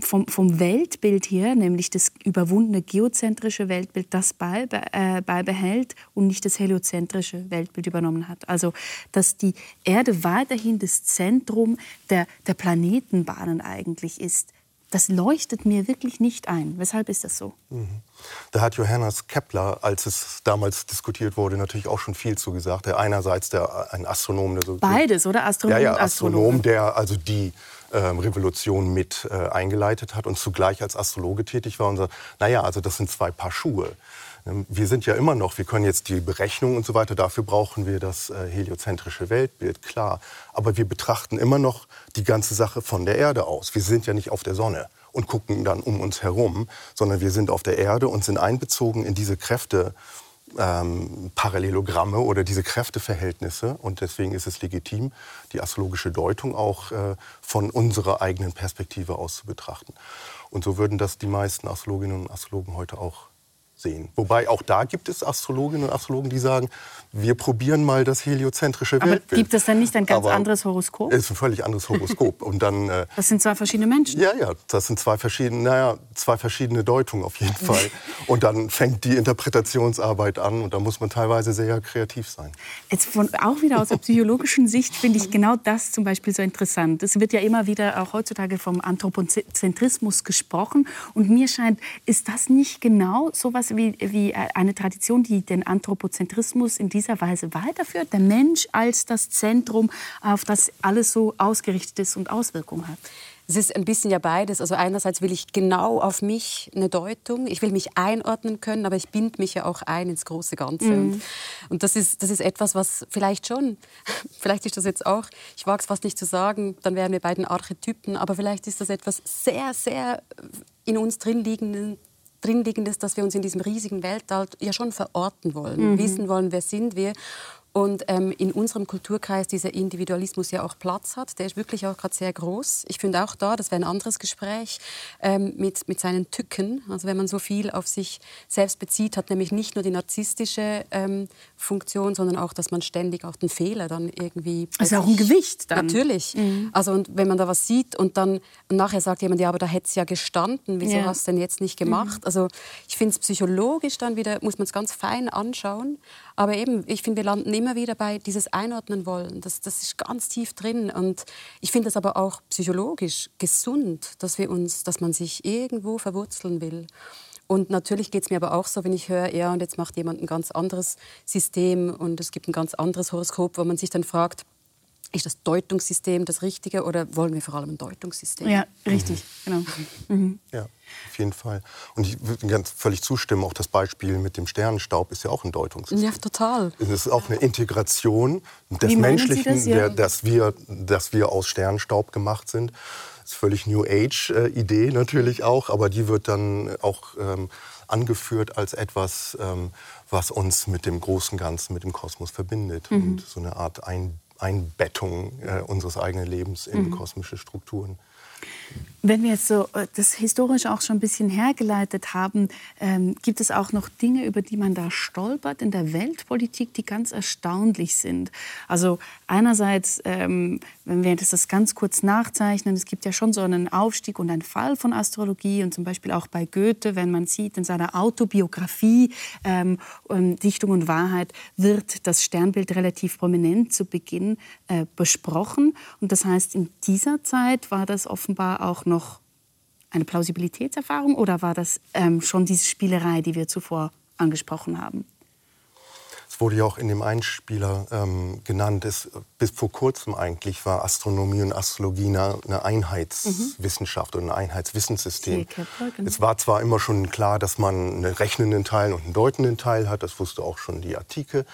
vom, vom Weltbild her, nämlich das überwundene geozentrische Weltbild, das beibe, äh, beibehält und nicht das heliozentrische Weltbild übernommen hat. Also, dass die Erde weiterhin das Zentrum der, der Planetenbahnen eigentlich ist. Das leuchtet mir wirklich nicht ein. Weshalb ist das so? Mhm. Da hat Johannes Kepler, als es damals diskutiert wurde, natürlich auch schon viel zu gesagt. Der einerseits der, ein Astronom, der so beides, oder Astronom, ja, ja, Astronom, der also die Revolution mit äh, eingeleitet hat und zugleich als Astrologe tätig war und sagt, naja, also das sind zwei Paar Schuhe. Ähm, wir sind ja immer noch, wir können jetzt die Berechnung und so weiter, dafür brauchen wir das äh, heliozentrische Weltbild, klar. Aber wir betrachten immer noch die ganze Sache von der Erde aus. Wir sind ja nicht auf der Sonne und gucken dann um uns herum, sondern wir sind auf der Erde und sind einbezogen in diese Kräfte, ähm, Parallelogramme oder diese Kräfteverhältnisse. Und deswegen ist es legitim, die astrologische Deutung auch äh, von unserer eigenen Perspektive aus zu betrachten. Und so würden das die meisten Astrologinnen und Astrologen heute auch sehen. Wobei auch da gibt es Astrologinnen und Astrologen, die sagen, wir probieren mal das heliozentrische Aber Weltbild. Gibt es dann nicht ein ganz Aber anderes Horoskop? Es ist ein völlig anderes Horoskop. Und dann, äh, das sind zwei verschiedene Menschen? Ja, ja, das sind zwei verschiedene, naja, zwei verschiedene Deutungen auf jeden Fall. und dann fängt die Interpretationsarbeit an und da muss man teilweise sehr kreativ sein. Jetzt von, auch wieder aus der psychologischen Sicht finde ich genau das zum Beispiel so interessant. Es wird ja immer wieder auch heutzutage vom Anthropozentrismus gesprochen und mir scheint, ist das nicht genau so was sowas wie, wie eine Tradition, die den Anthropozentrismus in dieser Weise weiterführt? Der Mensch als das Zentrum, auf das alles so ausgerichtet ist und Auswirkungen hat? Es ist ein bisschen ja beides. Also einerseits will ich genau auf mich eine Deutung. Ich will mich einordnen können, aber ich binde mich ja auch ein ins große Ganze. Mhm. Und, das, ist, das ist etwas, was vielleicht schon, vielleicht ist das jetzt auch, ich wage es fast nicht zu sagen, dann wären wir bei den Archetypen, aber vielleicht ist das etwas sehr, sehr in uns drinliegendes, drinliegendes, dass wir uns in diesem riesigen Weltall ja schon verorten wollen, mhm. wissen wollen, wer sind wir und ähm, in unserem Kulturkreis dieser Individualismus ja auch Platz hat. Der ist wirklich auch gerade sehr groß. Ich finde auch da, das wäre ein anderes Gespräch ähm, mit, mit seinen Tücken. Also wenn man so viel auf sich selbst bezieht, hat nämlich nicht nur die narzisstische ähm, Funktion, sondern auch, dass man ständig auch den Fehler dann irgendwie... Also auch ein Gewicht dann. Natürlich. Mhm. Also und wenn man da was sieht und dann und nachher sagt jemand, ja, aber da hätte es ja gestanden, wieso ja. hast du denn jetzt nicht gemacht? Mhm. Also ich finde es psychologisch dann wieder, muss man es ganz fein anschauen. Aber eben, ich finde, wir landen immer wieder bei dieses Einordnen wollen. Das, das ist ganz tief drin. Und ich finde es aber auch psychologisch gesund, dass, wir uns, dass man sich irgendwo verwurzeln will. Und natürlich geht es mir aber auch so, wenn ich höre, ja, und jetzt macht jemand ein ganz anderes System und es gibt ein ganz anderes Horoskop, wo man sich dann fragt, ist das Deutungssystem das Richtige oder wollen wir vor allem ein Deutungssystem? Ja, richtig, mhm. genau. Mhm. Ja, auf jeden Fall. Und ich würde ganz völlig zustimmen, auch das Beispiel mit dem Sternenstaub ist ja auch ein Deutungssystem. Ja, total. Es ist auch eine Integration des Wie Menschlichen, das? Ja. der, dass, wir, dass wir aus Sternenstaub gemacht sind. Das ist völlig New Age-Idee natürlich auch, aber die wird dann auch ähm, angeführt als etwas, ähm, was uns mit dem großen Ganzen, mit dem Kosmos verbindet. Mhm. Und so eine Art Einbindung Einbettung äh, unseres eigenen Lebens in mhm. kosmische Strukturen. Wenn wir jetzt so äh, das historisch auch schon ein bisschen hergeleitet haben, ähm, gibt es auch noch Dinge, über die man da stolpert in der Weltpolitik, die ganz erstaunlich sind. Also einerseits, ähm, wenn wir das ganz kurz nachzeichnen, es gibt ja schon so einen Aufstieg und einen Fall von Astrologie und zum Beispiel auch bei Goethe, wenn man sieht in seiner Autobiografie ähm, Dichtung und Wahrheit wird das Sternbild relativ prominent zu Beginn äh, besprochen und das heißt in dieser Zeit war das offenbar auch noch eine Plausibilitätserfahrung oder war das ähm, schon diese Spielerei, die wir zuvor angesprochen haben? Es wurde ja auch in dem Einspieler ähm, genannt, es, bis vor kurzem eigentlich war Astronomie und Astrologie eine, eine Einheitswissenschaft mhm. oder ein Einheitswissenssystem. Kepler, genau. Es war zwar immer schon klar, dass man einen rechnenden Teil und einen deutenden Teil hat, das wusste auch schon die Antike,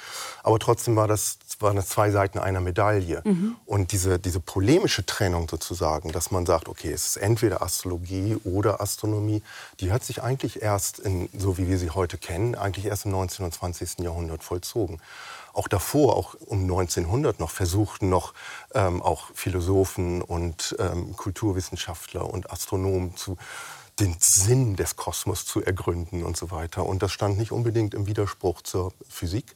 aber trotzdem war das waren das zwei Seiten einer Medaille. Mhm. Und diese, diese polemische Trennung sozusagen, dass man sagt, okay, es ist entweder Astrologie oder Astronomie, die hat sich eigentlich erst, in, so wie wir sie heute kennen, eigentlich erst im 19. und 20. Jahrhundert vollzogen. Auch davor, auch um 1900 noch, versuchten noch ähm, auch Philosophen und ähm, Kulturwissenschaftler und Astronomen zu, den Sinn des Kosmos zu ergründen und so weiter. Und das stand nicht unbedingt im Widerspruch zur Physik.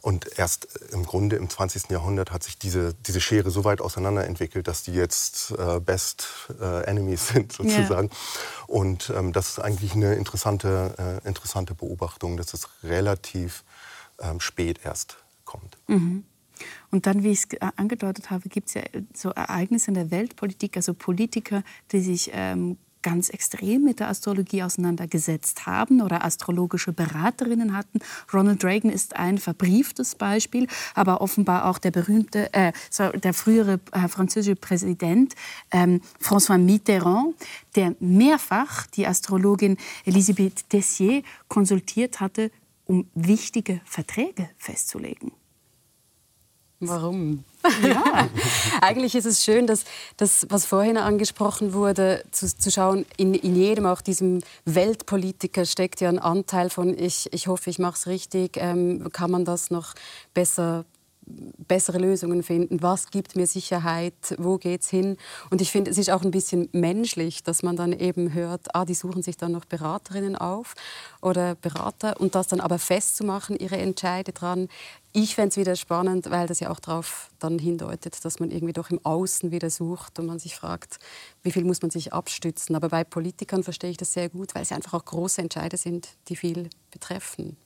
Und erst im Grunde im 20. Jahrhundert hat sich diese, diese Schere so weit auseinanderentwickelt, dass die jetzt äh, Best äh, Enemies sind sozusagen. Yeah. Und ähm, das ist eigentlich eine interessante, äh, interessante Beobachtung, dass es relativ ähm, spät erst kommt. Mhm. Und dann, wie ich es angedeutet habe, gibt es ja so Ereignisse in der Weltpolitik, also Politiker, die sich ähm, ganz extrem mit der Astrologie auseinandergesetzt haben oder astrologische Beraterinnen hatten. Ronald Reagan ist ein verbrieftes Beispiel, aber offenbar auch der berühmte, äh, der frühere äh, französische Präsident ähm, François Mitterrand, der mehrfach die Astrologin Elisabeth Tessier konsultiert hatte, um wichtige Verträge festzulegen. Warum? Ja. Eigentlich ist es schön, dass das, was vorhin angesprochen wurde, zu, zu schauen, in, in, jedem, auch diesem Weltpolitiker steckt ja ein Anteil von, ich, ich hoffe, ich mache es richtig, ähm, kann man das noch besser bessere Lösungen finden. Was gibt mir Sicherheit? Wo geht's hin? Und ich finde, es ist auch ein bisschen menschlich, dass man dann eben hört, ah, die suchen sich dann noch Beraterinnen auf oder Berater und das dann aber festzumachen, ihre Entscheide dran. Ich fände es wieder spannend, weil das ja auch darauf dann hindeutet, dass man irgendwie doch im Außen wieder sucht und man sich fragt, wie viel muss man sich abstützen. Aber bei Politikern verstehe ich das sehr gut, weil es einfach auch große Entscheide sind, die viel betreffen.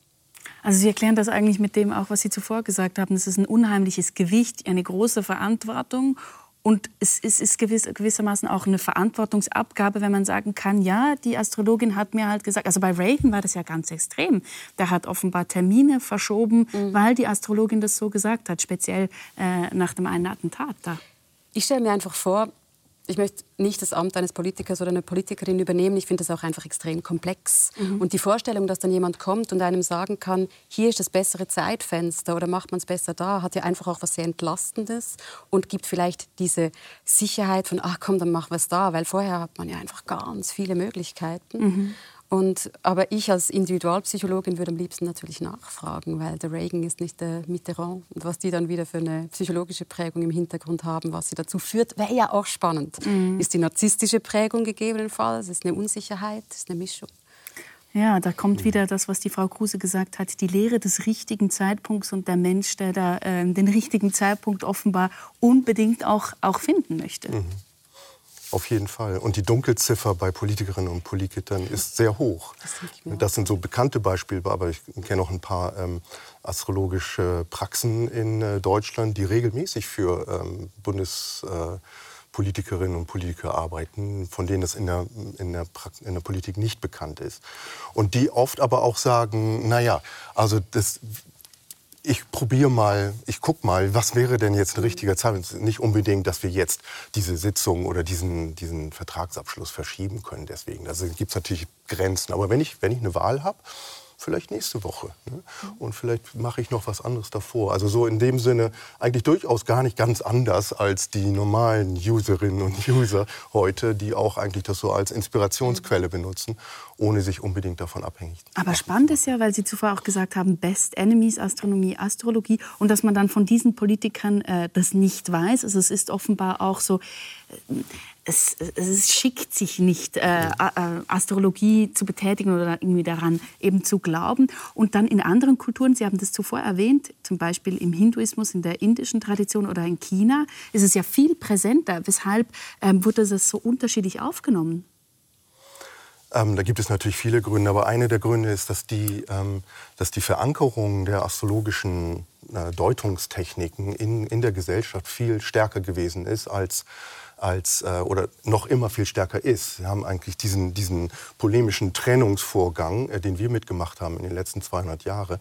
Also Sie erklären das eigentlich mit dem auch, was Sie zuvor gesagt haben. Es ist ein unheimliches Gewicht, eine große Verantwortung Und es, ist gewiss, gewissermaßen auch eine Verantwortungsabgabe, wenn man sagen kann, ja, die Astrologin hat mir halt gesagt, also bei Reagan war das ja ganz extrem. Der hat offenbar Termine verschoben, mhm. weil die Astrologin das so gesagt hat, speziell äh, nach dem einen Attentat da. Ich stelle mir einfach vor, ich möchte nicht das Amt eines Politikers oder einer Politikerin übernehmen. Ich finde das auch einfach extrem komplex. Mhm. Und die Vorstellung, dass dann jemand kommt und einem sagen kann, hier ist das bessere Zeitfenster oder macht man es besser da, hat ja einfach auch was sehr Entlastendes und gibt vielleicht diese Sicherheit von, ach komm, dann machen wir es da, weil vorher hat man ja einfach ganz viele Möglichkeiten. Mhm. Und, aber ich als Individualpsychologin würde am liebsten natürlich nachfragen, weil der Reagan ist nicht der Mitterrand. Und was die dann wieder für eine psychologische Prägung im Hintergrund haben, was sie dazu führt, wäre ja auch spannend. Mhm. Ist die narzisstische Prägung gegebenenfalls? Ist eine Unsicherheit? Ist eine Mischung? Ja, da kommt wieder das, was die Frau Kruse gesagt hat, die Lehre des richtigen Zeitpunkts und der Mensch, der da äh, den richtigen Zeitpunkt offenbar unbedingt auch, auch finden möchte. Mhm. Auf jeden Fall. Und die Dunkelziffer bei Politikerinnen und Politikern ist sehr hoch. Das, sind so bekannte Beispiele, aber ich kenne auch ein paar ähm, astrologische Praxen in äh, Deutschland, die regelmäßig für ähm, Bundespolitikerinnen äh, und Politiker arbeiten, von denen das in der, in, der in der Politik nicht bekannt ist. Und die oft aber auch sagen, naja, also das, ich probiere mal, ich gucke mal, was wäre denn jetzt ein richtiger Zeitpunkt. Nicht unbedingt, dass wir jetzt diese Sitzung oder diesen, diesen Vertragsabschluss verschieben können. Deswegen, also gibt es natürlich Grenzen. Aber wenn ich, wenn ich eine Wahl habe, vielleicht nächste Woche. Ne? Und vielleicht mache ich noch was anderes davor. Also so in dem Sinne eigentlich durchaus gar nicht ganz anders als die normalen Userinnen und User heute, die auch eigentlich das so als Inspirationsquelle benutzen, ohne sich unbedingt davon abhängig zu machen. Aber spannend ist ja, weil Sie zuvor auch gesagt haben, Best Enemies, Astronomie, Astrologie und dass man dann von diesen Politikern äh, das nicht weiß. Also es ist offenbar auch so, äh, es, es, schickt sich nicht, äh, äh, Astrologie zu betätigen oder irgendwie daran eben zu glauben. Und dann in anderen Kulturen, Sie haben das zuvor erwähnt, zum Beispiel im Hinduismus, in der indischen Tradition oder in China, ist es ja viel präsenter. Weshalb ähm, wurde das so unterschiedlich aufgenommen? Ähm, da gibt es natürlich viele Gründe, aber einer der Gründe ist, dass die, ähm, dass die Verankerung der astrologischen äh, Deutungstechniken in, in der Gesellschaft viel stärker gewesen ist als als äh, oder noch immer viel stärker ist. Wir haben eigentlich diesen, diesen polemischen Trennungsvorgang, äh, den wir mitgemacht haben in den letzten 200 Jahren,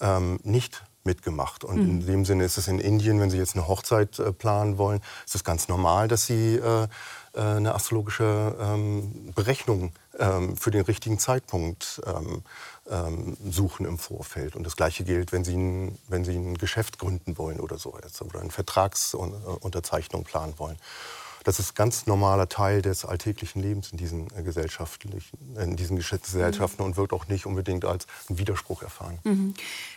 ähm, nicht mitgemacht. Und mhm. in dem Sinne ist es in Indien, wenn Sie jetzt eine Hochzeit äh, planen wollen, ist es ganz normal, dass Sie äh, äh, eine astrologische ähm, Berechnung ähm, für den richtigen Zeitpunkt ähm, ähm, suchen im Vorfeld. Und das Gleiche gilt, wenn Sie ein, wenn Sie ein Geschäft gründen wollen oder so jetzt, oder eine Vertragsunterzeichnung planen wollen. Das ist ganz normaler Teil des alltäglichen Lebens in diesen, äh, gesellschaftlichen, in diesen Gesellschaften mhm. und wird auch nicht unbedingt als ein Widerspruch erfahren. Mhm.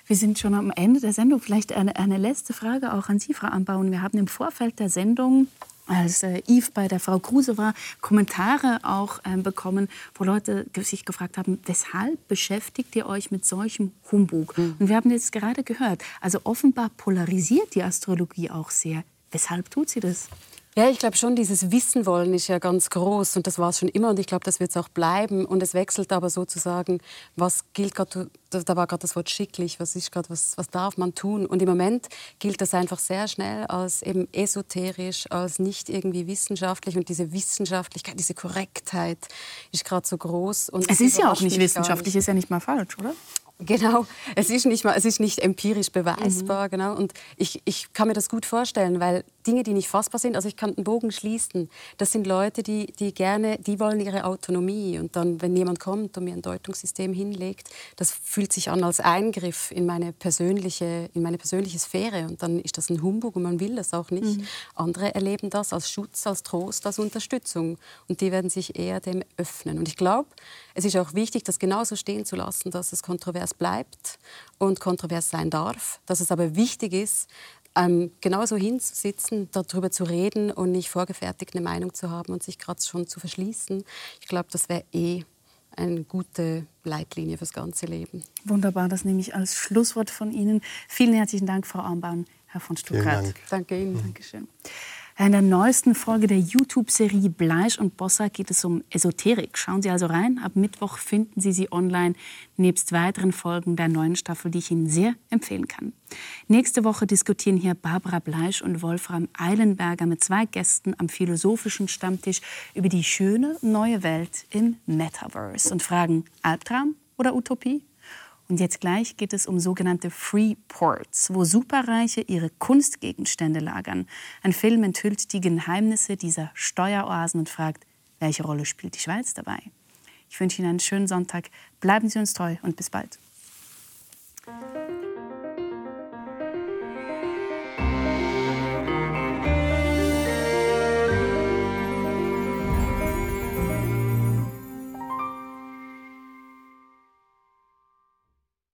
Wir sind schon am Ende der Sendung. Vielleicht eine, eine letzte Frage auch an Sie, Frau Anbauen. Wir haben im Vorfeld der Sendung als äh, Yves bei der Frau Kruse war, Kommentare auch äh, bekommen, wo Leute sich gefragt haben, weshalb beschäftigt ihr euch mit solchem Humbug? Mhm. Und wir haben jetzt gerade gehört, also offenbar polarisiert die Astrologie auch sehr. Weshalb tut sie das? Ja, ich glaube schon, dieses Wissen wollen ist ja ganz groß und das war es schon immer und ich glaube, das wird es auch bleiben und es wechselt aber sozusagen, was gilt gerade, da war gerade das Wort schicklich, was ist gerade, was, was darf man tun und im Moment gilt das einfach sehr schnell als eben esoterisch, als nicht irgendwie wissenschaftlich und diese Wissenschaftlichkeit, diese Korrektheit ist gerade so groß. Und es ist ja auch nicht wissenschaftlich, ist ja nicht mal falsch, oder? Genau, es ist nicht, mal, es ist nicht empirisch beweisbar. Mhm. Genau. Und ich, ich kann mir das gut vorstellen, weil Dinge, die nicht fassbar sind, also ich kann den Bogen schließen, das sind Leute, die, die gerne, die wollen ihre Autonomie. Und dann, wenn jemand kommt und mir ein Deutungssystem hinlegt, das fühlt sich an als Eingriff in meine persönliche, in meine persönliche Sphäre. Und dann ist das ein Humbug und man will das auch nicht. Mhm. Andere erleben das als Schutz, als Trost, als Unterstützung. Und die werden sich eher dem öffnen. Und ich glaube, es ist auch wichtig, das genauso stehen zu lassen, dass es kontrovers bleibt und kontrovers sein darf. Dass es aber wichtig ist, ähm, genauso hinzusitzen, darüber zu reden und nicht vorgefertigt eine Meinung zu haben und sich gerade schon zu verschließen. Ich glaube, das wäre eh eine gute Leitlinie fürs ganze Leben. Wunderbar, das nehme ich als Schlusswort von Ihnen. Vielen herzlichen Dank, Frau Armbaum, Herr von Stuttgart. Dank. Danke Ihnen. Dankeschön. In der neuesten Folge der YouTube-Serie Bleisch und Bossa geht es um Esoterik. Schauen Sie also rein. Ab Mittwoch finden Sie sie online, nebst weiteren Folgen der neuen Staffel, die ich Ihnen sehr empfehlen kann. Nächste Woche diskutieren hier Barbara Bleisch und Wolfram Eilenberger mit zwei Gästen am philosophischen Stammtisch über die schöne neue Welt im Metaverse und fragen Albtraum oder Utopie? Und jetzt gleich geht es um sogenannte Freeports, wo Superreiche ihre Kunstgegenstände lagern. Ein Film enthüllt die Geheimnisse dieser Steueroasen und fragt, welche Rolle spielt die Schweiz dabei? Ich wünsche Ihnen einen schönen Sonntag, bleiben Sie uns treu und bis bald.